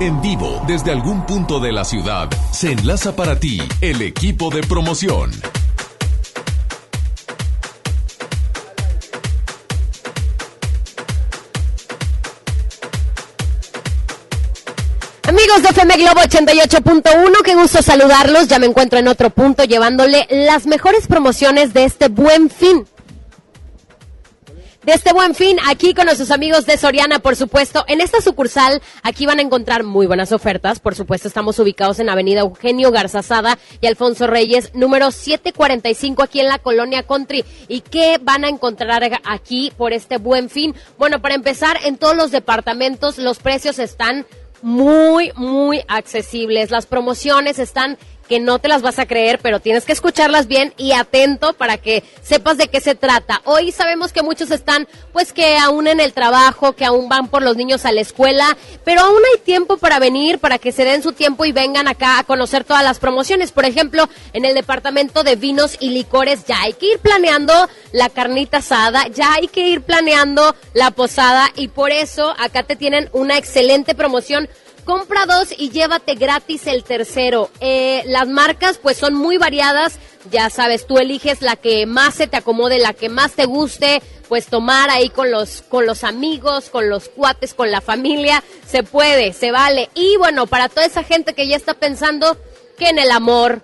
En vivo, desde algún punto de la ciudad, se enlaza para ti el equipo de promoción. Amigos de FM Globo 88.1, qué gusto saludarlos. Ya me encuentro en otro punto llevándole las mejores promociones de este buen fin. De este buen fin aquí con nuestros amigos de Soriana, por supuesto. En esta sucursal, aquí van a encontrar muy buenas ofertas. Por supuesto, estamos ubicados en Avenida Eugenio Garzazada y Alfonso Reyes, número 745, aquí en la Colonia Country. ¿Y qué van a encontrar aquí por este buen fin? Bueno, para empezar, en todos los departamentos los precios están muy, muy accesibles. Las promociones están que no te las vas a creer, pero tienes que escucharlas bien y atento para que sepas de qué se trata. Hoy sabemos que muchos están, pues que aún en el trabajo, que aún van por los niños a la escuela, pero aún hay tiempo para venir, para que se den su tiempo y vengan acá a conocer todas las promociones. Por ejemplo, en el departamento de vinos y licores ya hay que ir planeando la carnita asada, ya hay que ir planeando la posada y por eso acá te tienen una excelente promoción compra dos y llévate gratis el tercero. Eh, las marcas pues son muy variadas, ya sabes, tú eliges la que más se te acomode, la que más te guste, pues tomar ahí con los, con los amigos, con los cuates, con la familia, se puede, se vale. Y bueno, para toda esa gente que ya está pensando que en el amor,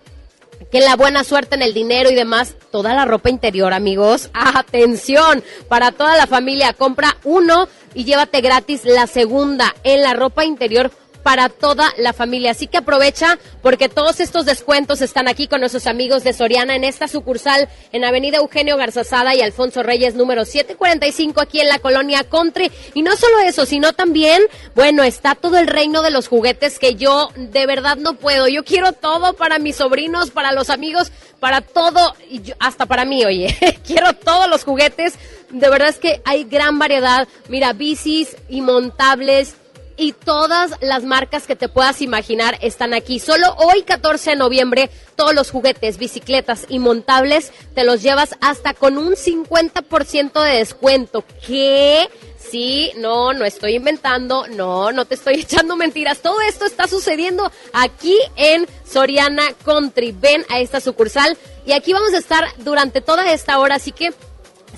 que en la buena suerte, en el dinero y demás, toda la ropa interior, amigos, atención, para toda la familia, compra uno y llévate gratis la segunda. En la ropa interior para toda la familia. Así que aprovecha porque todos estos descuentos están aquí con nuestros amigos de Soriana en esta sucursal en Avenida Eugenio Garzazada y Alfonso Reyes número 745 aquí en la colonia Country. Y no solo eso, sino también, bueno, está todo el reino de los juguetes que yo de verdad no puedo. Yo quiero todo para mis sobrinos, para los amigos, para todo, y hasta para mí, oye. quiero todos los juguetes. De verdad es que hay gran variedad. Mira, bicis y montables y todas las marcas que te puedas imaginar están aquí. Solo hoy, 14 de noviembre, todos los juguetes, bicicletas y montables te los llevas hasta con un 50% de descuento. ¿Qué? Sí, no, no estoy inventando, no, no te estoy echando mentiras. Todo esto está sucediendo aquí en Soriana Country. Ven a esta sucursal y aquí vamos a estar durante toda esta hora, así que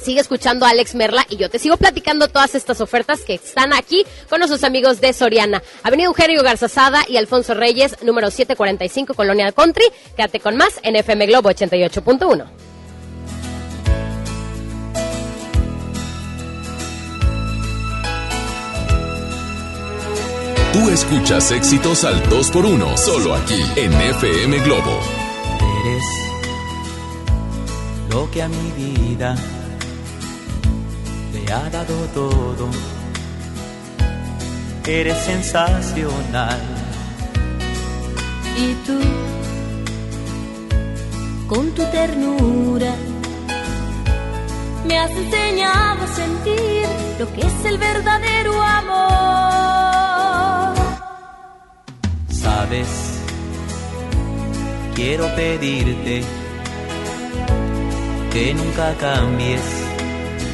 Sigue escuchando a Alex Merla y yo te sigo platicando todas estas ofertas que están aquí con nuestros amigos de Soriana. Avenida Eugenio Garzazada y Alfonso Reyes, número 745, Colonia Country. Quédate con más en FM Globo 88.1. Tú escuchas éxitos al 2x1, solo aquí en FM Globo. Eres lo que a mi vida le ha dado todo. Eres sensacional. Y tú, con tu ternura, me has enseñado a sentir lo que es el verdadero amor. Sabes, quiero pedirte que nunca cambies.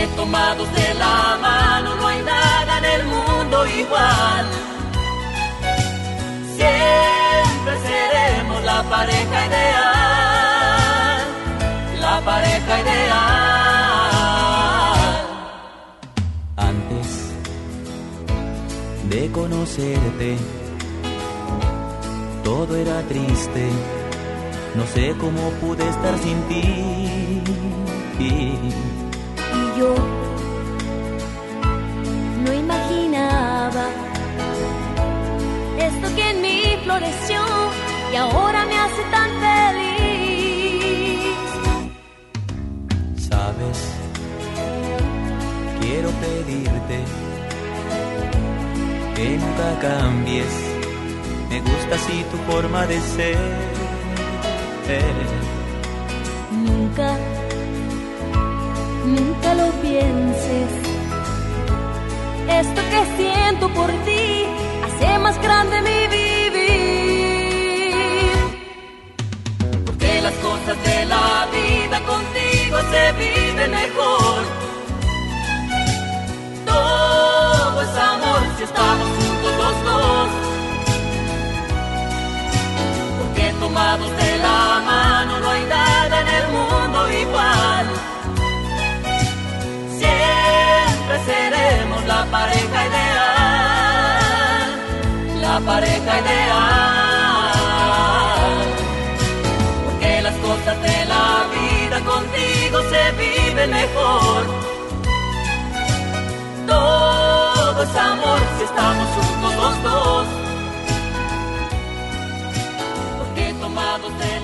Porque tomados de la mano no hay nada en el mundo igual. Siempre seremos la pareja ideal. La pareja ideal. Antes de conocerte, todo era triste. No sé cómo pude estar sin ti. Yo no imaginaba esto que en mí floreció y ahora me hace tan feliz. Sabes, quiero pedirte que nunca cambies. Me gusta así tu forma de ser. Nunca, nunca lo pienses. Esto que siento por ti hace más grande mi vivir. Porque las cosas de la vida contigo se viven mejor. Todo es amor si estamos juntos los dos. Porque tomados de la mano no hay nada en el mundo igual. seremos la pareja ideal, la pareja ideal. Porque las cosas de la vida contigo se viven mejor. Todo es amor si estamos juntos los dos. Porque tomados de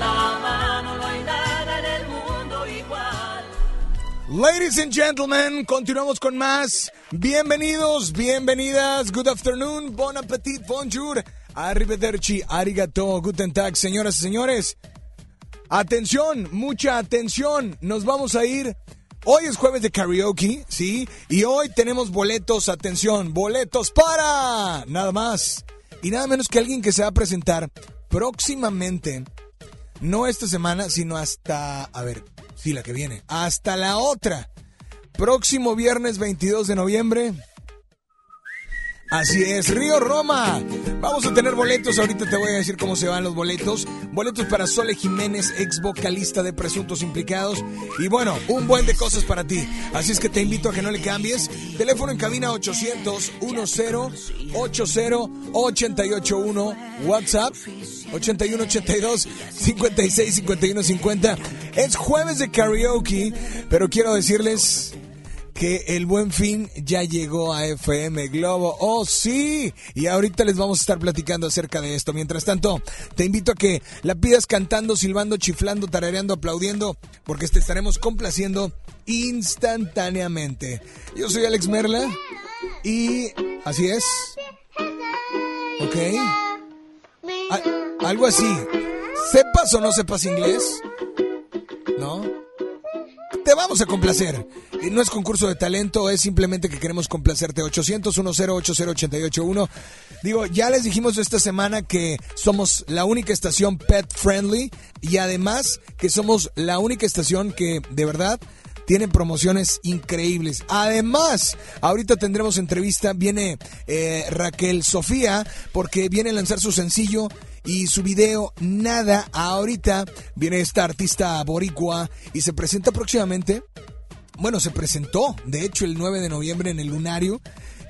Ladies and gentlemen, continuamos con más. Bienvenidos, bienvenidas. Good afternoon, bon appetit, bonjour. Arrivederci, arigato, guten tag, señoras y señores. Atención, mucha atención. Nos vamos a ir. Hoy es jueves de karaoke, ¿sí? Y hoy tenemos boletos, atención, boletos para nada más y nada menos que alguien que se va a presentar próximamente, no esta semana, sino hasta, a ver, la que viene, hasta la otra. Próximo viernes 22 de noviembre. Así es, Río Roma. Vamos a tener boletos. Ahorita te voy a decir cómo se van los boletos. Boletos para Sole Jiménez, ex vocalista de Presuntos Implicados. Y bueno, un buen de cosas para ti. Así es que te invito a que no le cambies. Teléfono en cabina 800 10 80 881. WhatsApp 81 82 56 51 50. Es jueves de karaoke, pero quiero decirles que el buen fin ya llegó a FM Globo. Oh, sí. Y ahorita les vamos a estar platicando acerca de esto. Mientras tanto, te invito a que la pidas cantando, silbando, chiflando, tarareando, aplaudiendo, porque te estaremos complaciendo instantáneamente. Yo soy Alex Merla y así es. Ok. Algo así. Sepas o no sepas inglés, ¿no? te vamos a complacer. Y No es concurso de talento, es simplemente que queremos complacerte. 800 10 881 Digo, ya les dijimos esta semana que somos la única estación pet friendly y además que somos la única estación que de verdad tiene promociones increíbles. Además, ahorita tendremos entrevista, viene eh, Raquel Sofía porque viene a lanzar su sencillo y su video Nada. Ahorita viene esta artista boricua y se presenta próximamente. Bueno, se presentó, de hecho, el 9 de noviembre en el Lunario.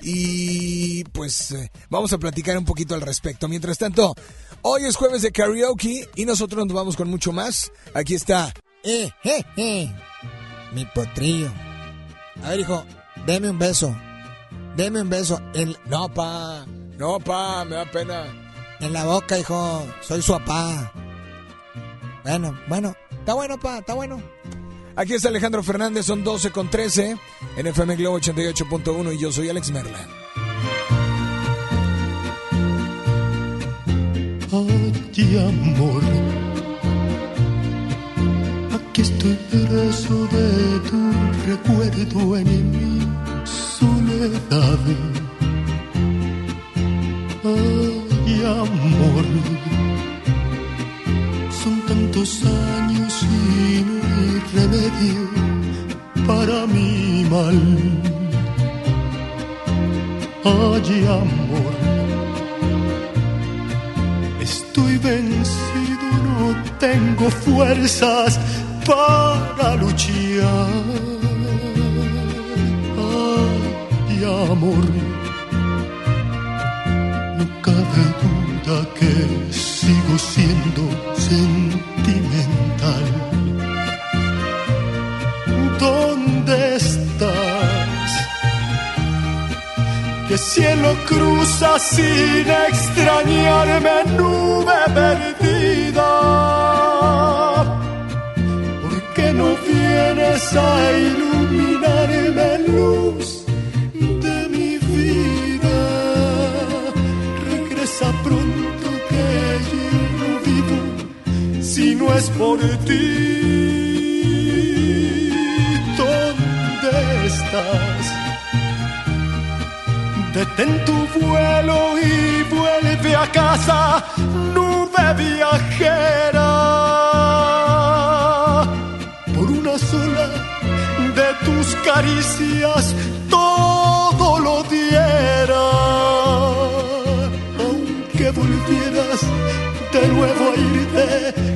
Y pues eh, vamos a platicar un poquito al respecto. Mientras tanto, hoy es jueves de karaoke y nosotros nos vamos con mucho más. Aquí está. Eh, eh, eh. Mi potrillo. A ver, hijo, deme un beso. Deme un beso en, No, pa. No, pa, me da pena. En la boca, hijo. Soy su papá. Bueno, bueno. Está bueno, pa, está bueno. Aquí está Alejandro Fernández, son 12 con 13 en FM Globo 88.1 y yo soy Alex Merla. Ay, amor, aquí estoy preso de tu recuerdo en mi soledad. Ay, amor, son tantos años y no hay remedio para mi mal. Ay, amor. Estoy vencido, no tengo fuerzas para luchar. Ay, amor, no cabe que sigo siendo sentimental. ¿Dónde estás? Que cielo cruza sin extrañarme nube perdida. ¿Por qué no vienes a iluminarme luz no es por ti. ¿Dónde estás? Detén tu vuelo y vuelve a casa, nube viajera. Por una sola de tus caricias todo lo diera. Aunque volvieras de nuevo a irte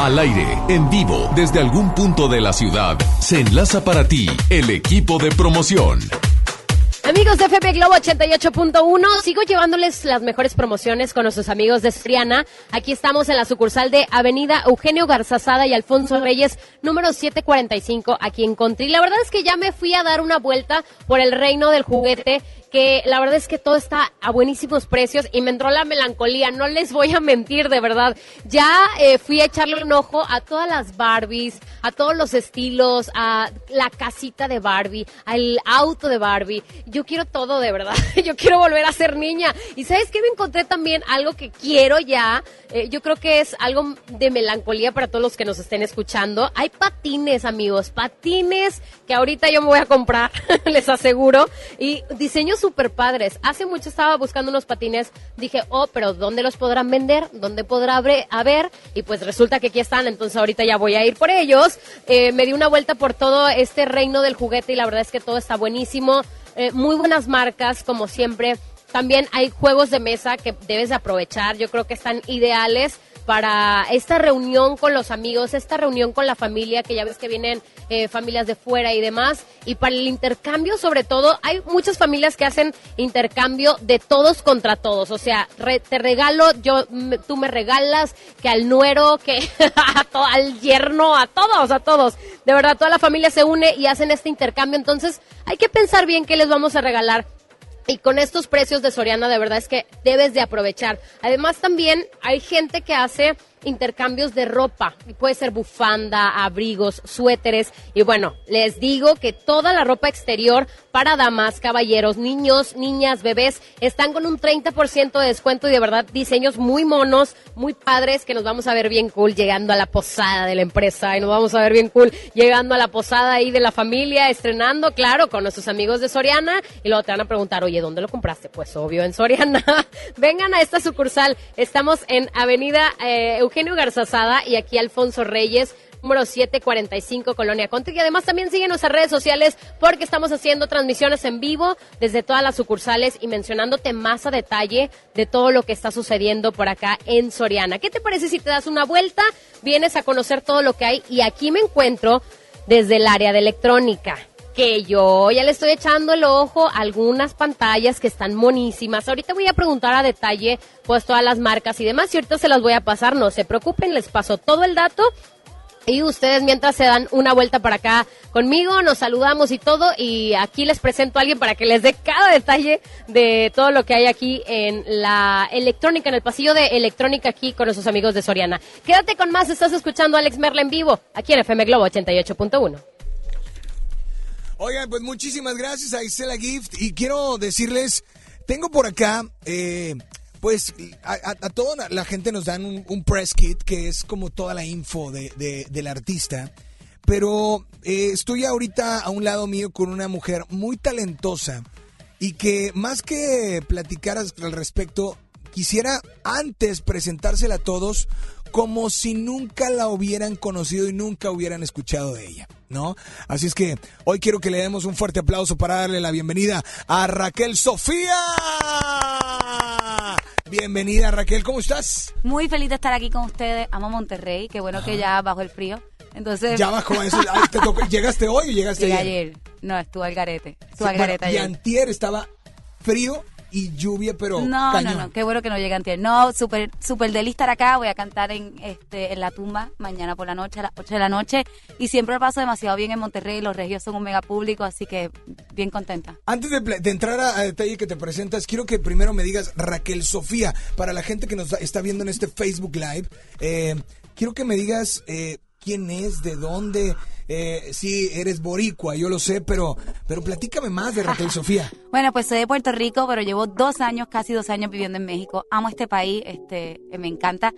Al aire, en vivo, desde algún punto de la ciudad, se enlaza para ti el equipo de promoción. Amigos de FM Globo 88.1, sigo llevándoles las mejores promociones con nuestros amigos de Soriana. Aquí estamos en la sucursal de Avenida Eugenio Garzazada y Alfonso Reyes, número 745, aquí en Contri. La verdad es que ya me fui a dar una vuelta por el reino del juguete que la verdad es que todo está a buenísimos precios y me entró la melancolía, no les voy a mentir, de verdad. Ya eh, fui a echarle un ojo a todas las Barbies, a todos los estilos, a la casita de Barbie, al auto de Barbie. Yo quiero todo, de verdad. Yo quiero volver a ser niña. Y sabes qué me encontré también algo que quiero ya. Eh, yo creo que es algo de melancolía para todos los que nos estén escuchando. Hay patines, amigos, patines que ahorita yo me voy a comprar, les aseguro. Y diseños súper padres. Hace mucho estaba buscando unos patines. Dije, oh, pero ¿dónde los podrán vender? ¿Dónde podrá haber? Y pues resulta que aquí están, entonces ahorita ya voy a ir por ellos. Eh, me di una vuelta por todo este reino del juguete y la verdad es que todo está buenísimo. Eh, muy buenas marcas, como siempre. También hay juegos de mesa que debes de aprovechar. Yo creo que están ideales para esta reunión con los amigos, esta reunión con la familia, que ya ves que vienen eh, familias de fuera y demás. Y para el intercambio, sobre todo, hay muchas familias que hacen intercambio de todos contra todos. O sea, re- te regalo, yo, me- tú me regalas, que al nuero, que a al yerno, a todos, a todos. De verdad, toda la familia se une y hacen este intercambio. Entonces, hay que pensar bien qué les vamos a regalar. Y con estos precios de Soriana, de verdad es que debes de aprovechar. Además, también hay gente que hace intercambios de ropa. Puede ser bufanda, abrigos, suéteres. Y bueno, les digo que toda la ropa exterior para damas, caballeros, niños, niñas, bebés, están con un 30% de descuento y de verdad diseños muy monos, muy padres, que nos vamos a ver bien cool llegando a la posada de la empresa y nos vamos a ver bien cool llegando a la posada ahí de la familia, estrenando, claro, con nuestros amigos de Soriana. Y luego te van a preguntar, oye, ¿dónde lo compraste? Pues obvio, en Soriana. Vengan a esta sucursal. Estamos en Avenida eh, Eugenio Garzazada y aquí Alfonso Reyes número 745 Colonia Country. Y además también siguen nuestras redes sociales porque estamos haciendo transmisiones en vivo desde todas las sucursales y mencionándote más a detalle de todo lo que está sucediendo por acá en Soriana. ¿Qué te parece si te das una vuelta? Vienes a conocer todo lo que hay y aquí me encuentro desde el área de electrónica que yo ya le estoy echando el ojo a algunas pantallas que están monísimas. Ahorita voy a preguntar a detalle pues todas las marcas y demás y ahorita se las voy a pasar, no se preocupen, les paso todo el dato y ustedes mientras se dan una vuelta para acá conmigo, nos saludamos y todo y aquí les presento a alguien para que les dé cada detalle de todo lo que hay aquí en la electrónica, en el pasillo de electrónica aquí con nuestros amigos de Soriana. Quédate con más, estás escuchando a Alex Merla en vivo, aquí en FM Globo 88.1. Oigan, pues muchísimas gracias a Isela Gift y quiero decirles, tengo por acá, eh, pues a, toda la gente nos dan un, press kit que es como toda la info de, de- del artista, pero eh, estoy ahorita a un lado mío con una mujer muy talentosa y que más que platicar al respecto, quisiera antes presentársela a todos como si nunca la hubieran conocido y nunca hubieran escuchado de ella, ¿no? Así es que hoy quiero que le demos un fuerte aplauso para darle la bienvenida a Raquel Sofía. Bienvenida Raquel, ¿cómo estás? Muy feliz de estar aquí con ustedes. Amo Monterrey. Qué bueno que ya bajo el frío. Entonces, Ya bajo eso. te tocó- ¿Llegaste hoy o llegaste ayer? ayer. No, estuvo al garete. Estuvo al Bueno, garete y ayer. antier estaba frío y lluvia, pero No, cañón. no, no, qué bueno que no llegue antier. No, súper súper de estar acá, voy a cantar en este en la tumba mañana por la noche a las 8 de la noche y siempre lo paso demasiado bien en Monterrey, los regios son un mega público, así que bien contenta. Antes de, entrar a, a detalle que te presentas, quiero que primero me digas Raquel Sofía. Para la gente que nos está viendo en este Facebook Live, eh, quiero que me digas eh, quién es, de dónde. Eh, sí, eres boricua, yo lo sé, pero, pero platícame más de Raquel Sofía. Bueno, pues soy de Puerto Rico, pero llevo dos años, casi dos años viviendo en México. Amo este país, este, eh, me encanta.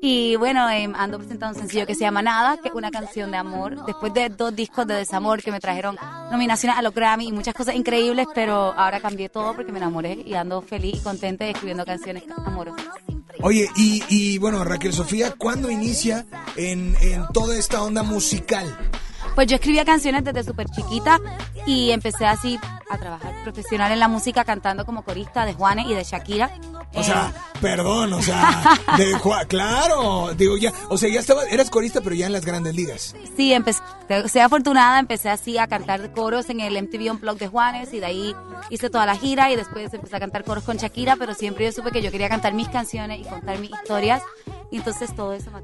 Y bueno, eh, ando presentando un sencillo que se llama Nada, que es una canción de amor. Después de dos discos de desamor que me trajeron nominaciones a los Grammy y muchas cosas increíbles, pero ahora cambié todo porque me enamoré y ando feliz y contenta escribiendo canciones amorosas. Oye, y, y bueno, Raquel Sofía, ¿cuándo inicia en, en toda esta onda musical? Pues yo escribía canciones desde súper chiquita y empecé así a trabajar profesional en la música cantando como corista de Juanes y de Shakira. O Eh, sea, perdón, o sea, de Ju- claro, digo ya, o sea, ya estaba, eras corista, pero ya en las grandes ligas. Sí, empecé, sea afortunada, empecé así a cantar coros en el MTV Unplugged de Juanes y de ahí hice toda la gira y después empecé a cantar coros con Shakira, pero siempre yo supe que yo quería cantar mis canciones y contar mis historias y entonces todo eso me.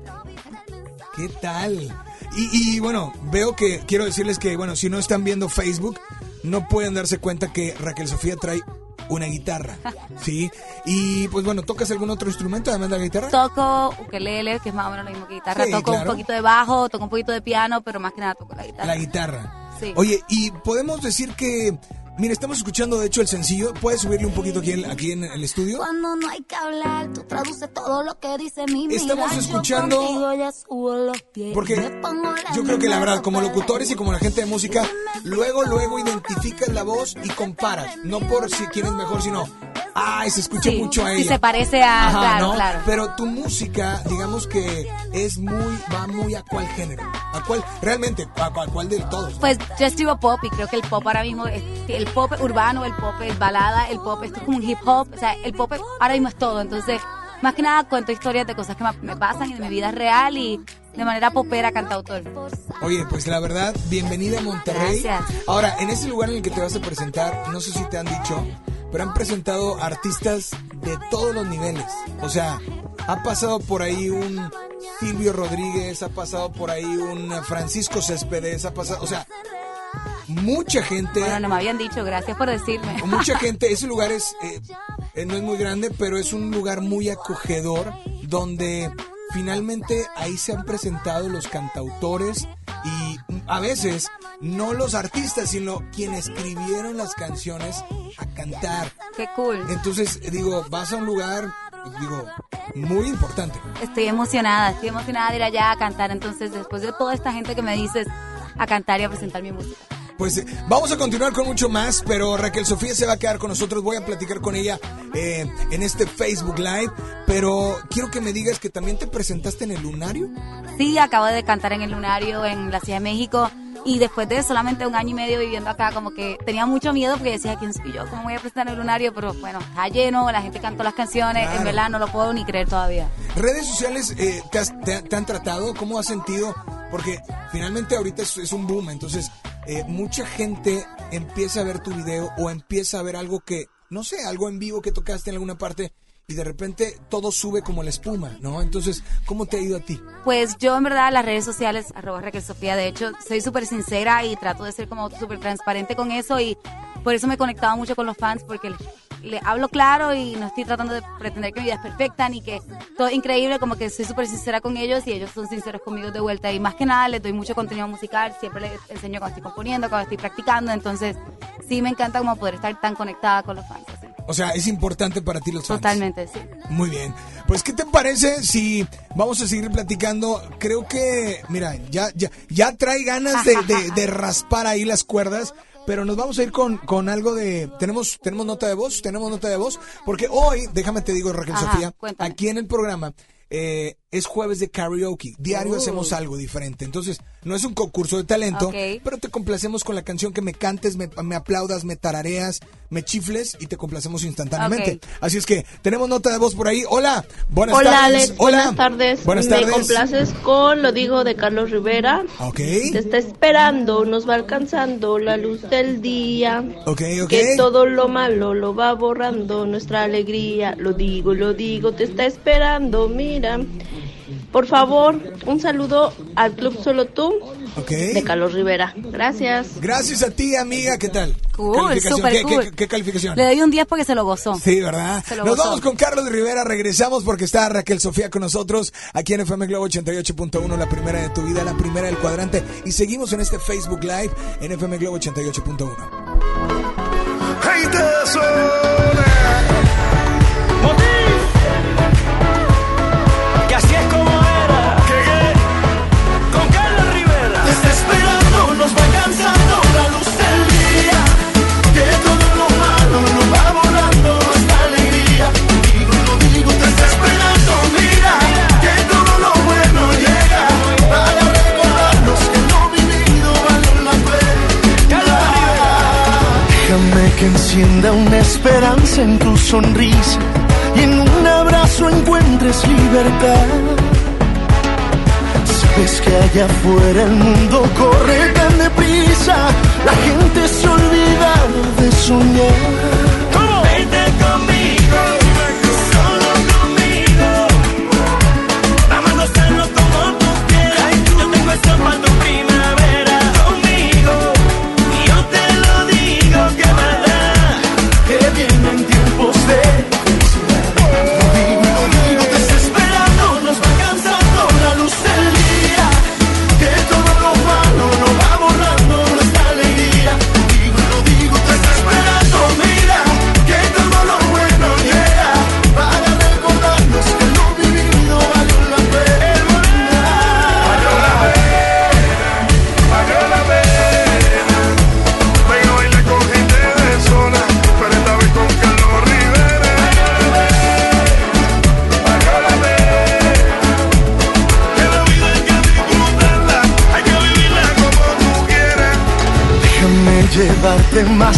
¿Qué tal? Y, y, bueno, veo que quiero decirles que, bueno, si no están viendo Facebook, no pueden darse cuenta que Raquel Sofía trae una guitarra, ¿sí? Y pues bueno, ¿tocas algún otro instrumento además de la guitarra? Toco ukelele, que es más o menos lo mismo que guitarra, Sí, toco claro. un poquito de bajo, toco un poquito de piano, pero más que nada toco la guitarra. La guitarra. Sí. Oye, y podemos decir que, mira, estamos escuchando de hecho el sencillo, ¿puedes subirle un poquito aquí en, aquí en el estudio? Cuando no hay que hablar, tú traduces todo lo que dice mi Estamos escuchando-. Porque yo creo que la verdad, como locutores y como la gente de música, luego, luego identificas la voz y comparas. No por si quién es mejor, sino, ay, se escucha Sí, mucho a ella. y se parece a- claro, claro. Pero tu música, digamos que es muy, va muy a cuál género. A cuál, realmente, a, cuál- cuál de todos. Pues yo escribo pop y creo que el pop ahora mismo es el pop urbano, el pop es balada, el pop es como un hip hop, o sea, el pop ahora mismo es todo, entonces más que nada cuento historias de cosas que me- pasan de mi vida real y de manera popera cantautor. Oye, pues la verdad, bienvenida a Monterrey. Gracias. Ahora, en ese lugar en el que te vas a presentar, no sé si te han dicho, pero han presentado artistas de todos los niveles. O sea, ha pasado por ahí un Silvio Rodríguez, ha pasado por ahí un Francisco Céspedes, ha pasado, o sea, mucha gente. Bueno, no me habían dicho, gracias por decirme. Mucha gente, ese lugar es, eh, eh, no es muy grande, pero es un lugar muy acogedor donde finalmente ahí se han presentado los cantautores y a veces no los artistas, sino quienes escribieron las canciones a cantar. Qué cool. Entonces, digo, vas a un lugar, digo, muy importante. Estoy emocionada, estoy emocionada de ir allá a cantar, entonces después de toda esta gente que me dices a cantar y a presentar mi música. Pues eh, vamos a continuar con mucho más, pero Raquel Sofía se va a quedar con nosotros. Voy a platicar con ella eh, en este Facebook Live, pero quiero que me digas que también te presentaste en el Lunario. Sí, acabo de cantar en el Lunario en la Ciudad de México y después de solamente un año y medio viviendo acá, como que tenía mucho miedo porque decía, ¿quién soy yo? ¿Cómo voy a presentar en el Lunario? Pero bueno, está lleno, la gente cantó las canciones, Claro. en verdad no lo puedo ni creer todavía. Redes sociales eh, te, has- te- te han tratado, ¿cómo has sentido? Porque finalmente ahorita es, es un boom, entonces eh, mucha gente empieza a ver tu video o empieza a ver algo que, no sé, algo en vivo que tocaste en alguna parte y de repente todo sube como la espuma, ¿no? Entonces, ¿cómo te ha ido a ti? Pues yo en verdad las redes sociales, arroba Raquel Sofía, de hecho soy súper sincera y trato de ser como súper transparente con eso y por eso me he conectado mucho con los fans porque le, hablo claro y no estoy tratando de pretender que mi vida es perfecta ni que todo es increíble, como que soy súper sincera con ellos y ellos son sinceros conmigo de vuelta y más que nada les doy mucho contenido musical, siempre les enseño cuando estoy componiendo, cuando estoy practicando, entonces sí me encanta como poder estar tan conectada con los fans. así. O sea, es importante para ti los fans. Totalmente, sí. Muy bien. Pues, ¿qué te parece si vamos a seguir platicando? Creo que, mira, ya, ya, ya trae ganas de, de- de raspar ahí las cuerdas. Pero nos vamos a ir con, con algo de... ¿Tenemos, ¿Tenemos nota de voz? ¿Tenemos nota de voz? Porque hoy, déjame te digo, Raquel Ajá, Sofía, cuéntame. aquí en el programa, eh, es jueves de karaoke. Diario Oh. hacemos algo diferente. Entonces, no es un concurso de talento, pero te complacemos con la canción que me cantes, me, me aplaudas, me tarareas, me chifles y te complacemos instantáneamente. Así es que tenemos nota de voz por ahí. Hola, buenas Hola tardes. Alex, Hola. buenas tardes. Buenas Me tardes. complaces con Lo digo de Carlos Rivera. Ok, Te está esperando, nos va alcanzando la luz del día. ok, ok. Que todo lo malo lo va borrando nuestra alegría. Lo digo, lo digo, te está esperando, mira. Por favor, un saludo al Club Solo Tú de Carlos Rivera. Gracias. Gracias a ti, amiga. ¿Qué tal? Cool, súper ¿Qué, cool. qué- qué calificación? Le doy un 10 porque se lo gozó. Sí, ¿verdad? Nos gozó. vamos con Carlos Rivera, regresamos porque está Raquel Sofía con nosotros aquí en FM Globo 88.1, la primera de tu vida, la primera del cuadrante. Y seguimos en este Facebook Live en FM Globo 88.1. ¡Hey, encienda una esperanza en tu sonrisa y en un abrazo encuentres libertad. Sabes que allá afuera el mundo corre tan deprisa, la gente se olvida de soñar.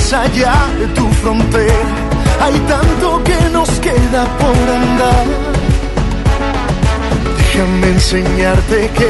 Más allá de tu frontera. Hay tanto que nos queda por andar. Déjame enseñarte que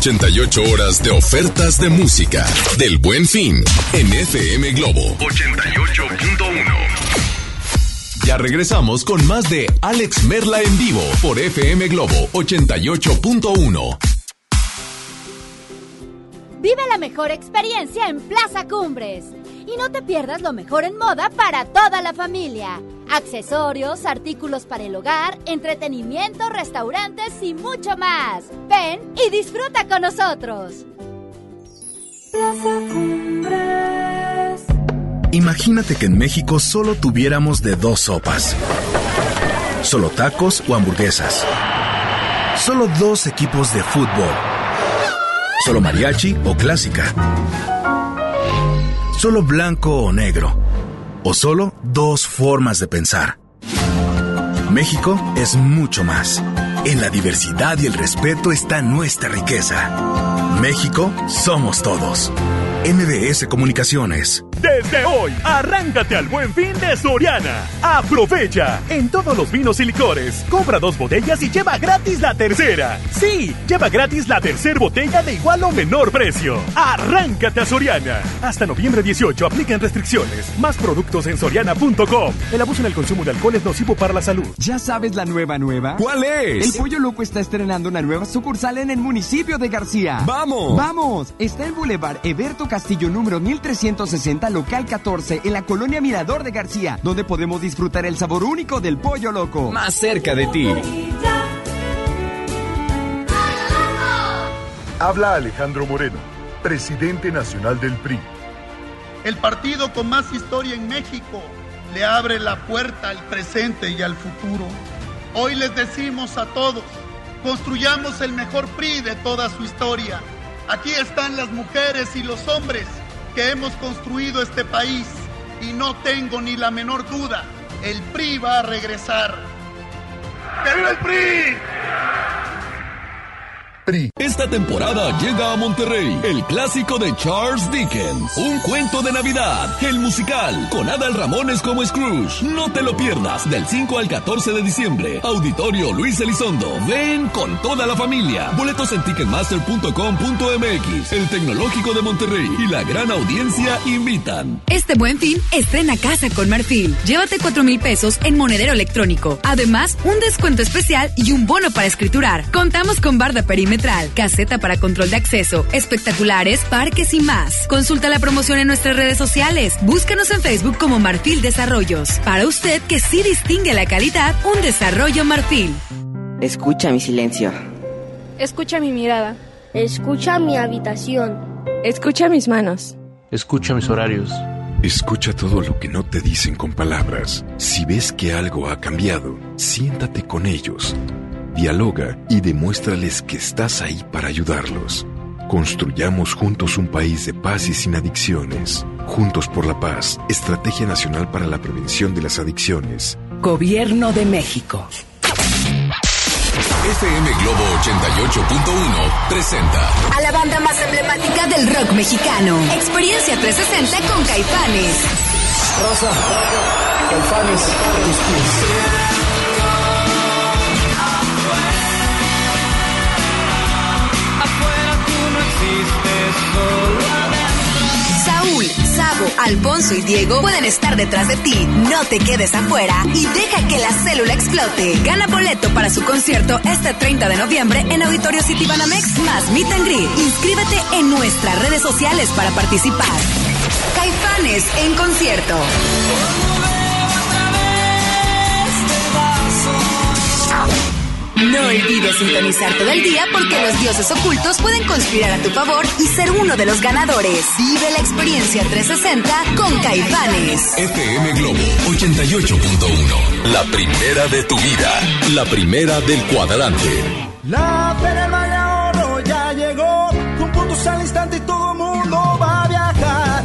88 horas de ofertas de música del Buen Fin en FM Globo 88.1. Ya regresamos con más de Alex Merla en vivo por FM Globo 88.1. Vive la mejor experiencia en Plaza Cumbres. Y no te pierdas lo mejor en moda para toda la familia. Accesorios, artículos para el hogar, entretenimiento, restaurantes y mucho más. Y disfruta con nosotros. Plaza Cumbres. Imagínate que en México solo tuviéramos de dos sopas. Solo tacos o hamburguesas. Solo dos equipos de fútbol. Solo mariachi o clásica. Solo blanco o negro. O solo dos formas de pensar. México es mucho más. En la diversidad y el respeto está nuestra riqueza. México somos todos. MBS Comunicaciones. Desde hoy, arráncate al buen fin de Soriana. Aprovecha en todos los vinos y licores. Compra dos botellas y lleva gratis la tercera. Sí, lleva gratis la tercera botella de igual o menor precio. Arráncate a Soriana. Hasta noviembre 18 aplican restricciones. Más productos en soriana.com. El abuso en el consumo de alcohol es nocivo para la salud. ¿Ya sabes la nueva nueva? ¿Cuál es? El Pollo Loco está estrenando una nueva sucursal en el municipio de García. ¡Vamos! ¡Vamos! Está en Boulevard Eberto Castillo número 1360, local 14, en la colonia Mirador de García, donde podemos disfrutar el sabor único del Pollo Loco. Más cerca de ti. Habla Alejandro Moreno, presidente nacional del PRI. El partido con más historia en México le abre la puerta al presente y al futuro. Hoy les decimos a todos, construyamos el mejor PRI de toda su historia. Aquí están las mujeres y los hombres que hemos construido este país y no tengo ni la menor duda, el PRI va a regresar. ¡Que viva el PRI! Esta temporada llega a Monterrey el clásico de Charles Dickens, un cuento de Navidad, el musical, con Adal Ramones como Scrooge. No te lo pierdas del 5 al 14 de diciembre. Auditorio Luis Elizondo. Ven con toda la familia. Boletos en ticketmaster.com.mx, el Tecnológico de Monterrey y la gran audiencia invitan. Este buen fin, estrena casa con Marfil. Llévate 4 mil pesos en monedero electrónico. Además, un descuento especial y un bono para escriturar. Contamos con barda perimetral, caseta para control de acceso, espectaculares, parques y más. Consulta la promoción en nuestras redes sociales. Búscanos en Facebook como Marfil Desarrollos. Para usted que sí distingue la calidad, un desarrollo Marfil. Escucha mi silencio. Escucha mi mirada. Escucha mi habitación. Escucha mis manos. Escucha mis horarios. Escucha todo lo que no te dicen con palabras. Si ves que algo ha cambiado, siéntate con ellos. Dialoga y demuéstrales que estás ahí para ayudarlos. Construyamos juntos un país de paz y sin adicciones. Juntos por la paz, Estrategia Nacional para la Prevención de las Adicciones. Gobierno de México. FM Globo 88.1 presenta A la banda más emblemática del rock mexicano. Experiencia 360 con Caifanes. Rosa, Caifanes, tus pies. Saúl, Sabo, Alfonso y Diego pueden estar detrás de ti. No te quedes afuera y deja que la célula explote. Gana boleto para su concierto este 30 de noviembre en Auditorio City Banamex más Meet and Greet. Inscríbete en nuestras redes sociales para participar. Caifanes en concierto. No olvides sintonizar todo el día porque los dioses ocultos pueden conspirar a tu favor y ser uno de los ganadores. Vive la experiencia 360 con Caifanes. FM Globo 88.1. La primera de tu vida. La primera del cuadrante. La Feria Valle Ahorro ya llegó, con puntos al instante y todo mundo va a viajar.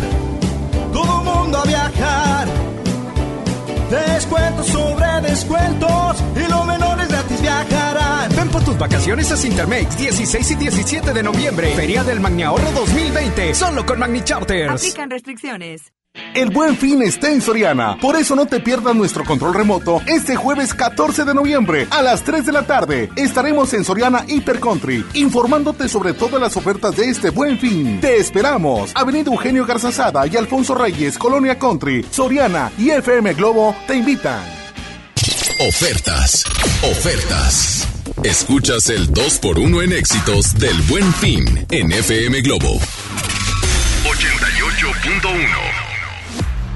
Todo mundo a viajar. Descuentos sobre descuentos y menores gratis Ven por tus vacaciones a Cintermex 16 y 17 de noviembre. Feria del Magni Ahorro 2020. Solo con Magni Charters. Aplican restricciones. El buen fin está en Soriana. Por eso no te pierdas nuestro control remoto este jueves 14 de noviembre a las 3 de la tarde. Estaremos en Soriana Hiper Country informándote sobre todas las ofertas de este buen fin. Te esperamos. Avenida Eugenio Garzazada y Alfonso Reyes, Colonia Country, Soriana y FM Globo te invitan. Ofertas. Ofertas. Escuchas el 2x1 en éxitos del buen fin en FM Globo 88.1.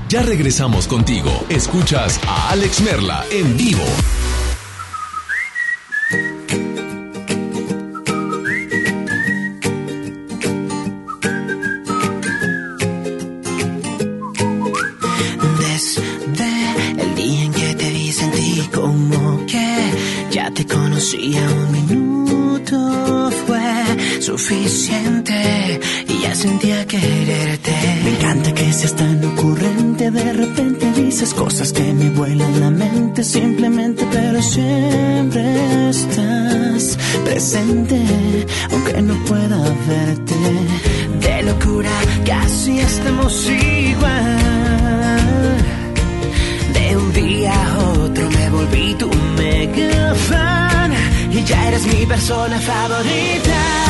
Ya regresamos contigo. Escuchas a Alex Merla en vivo. Conocía un minuto fue suficiente y ya sentía quererte. Me encanta que seas tan ocurrente, de repente dices cosas que me vuelan la mente simplemente, pero siempre estás presente, aunque no pueda verte. De locura casi estamos igual. Ya eres mi persona favorita.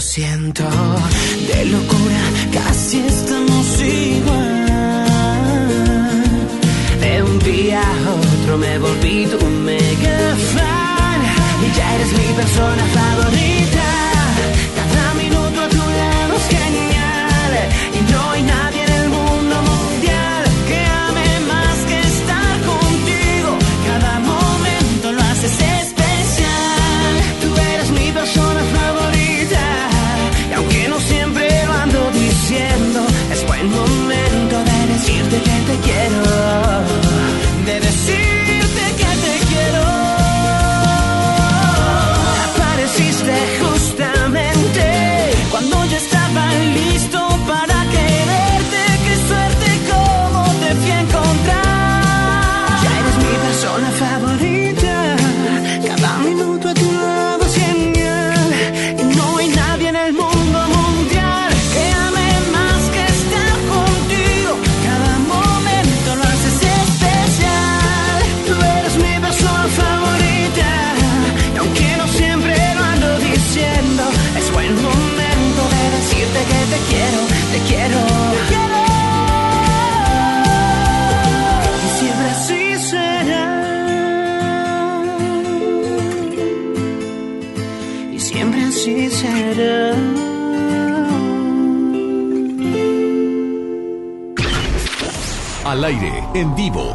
Siento. De locura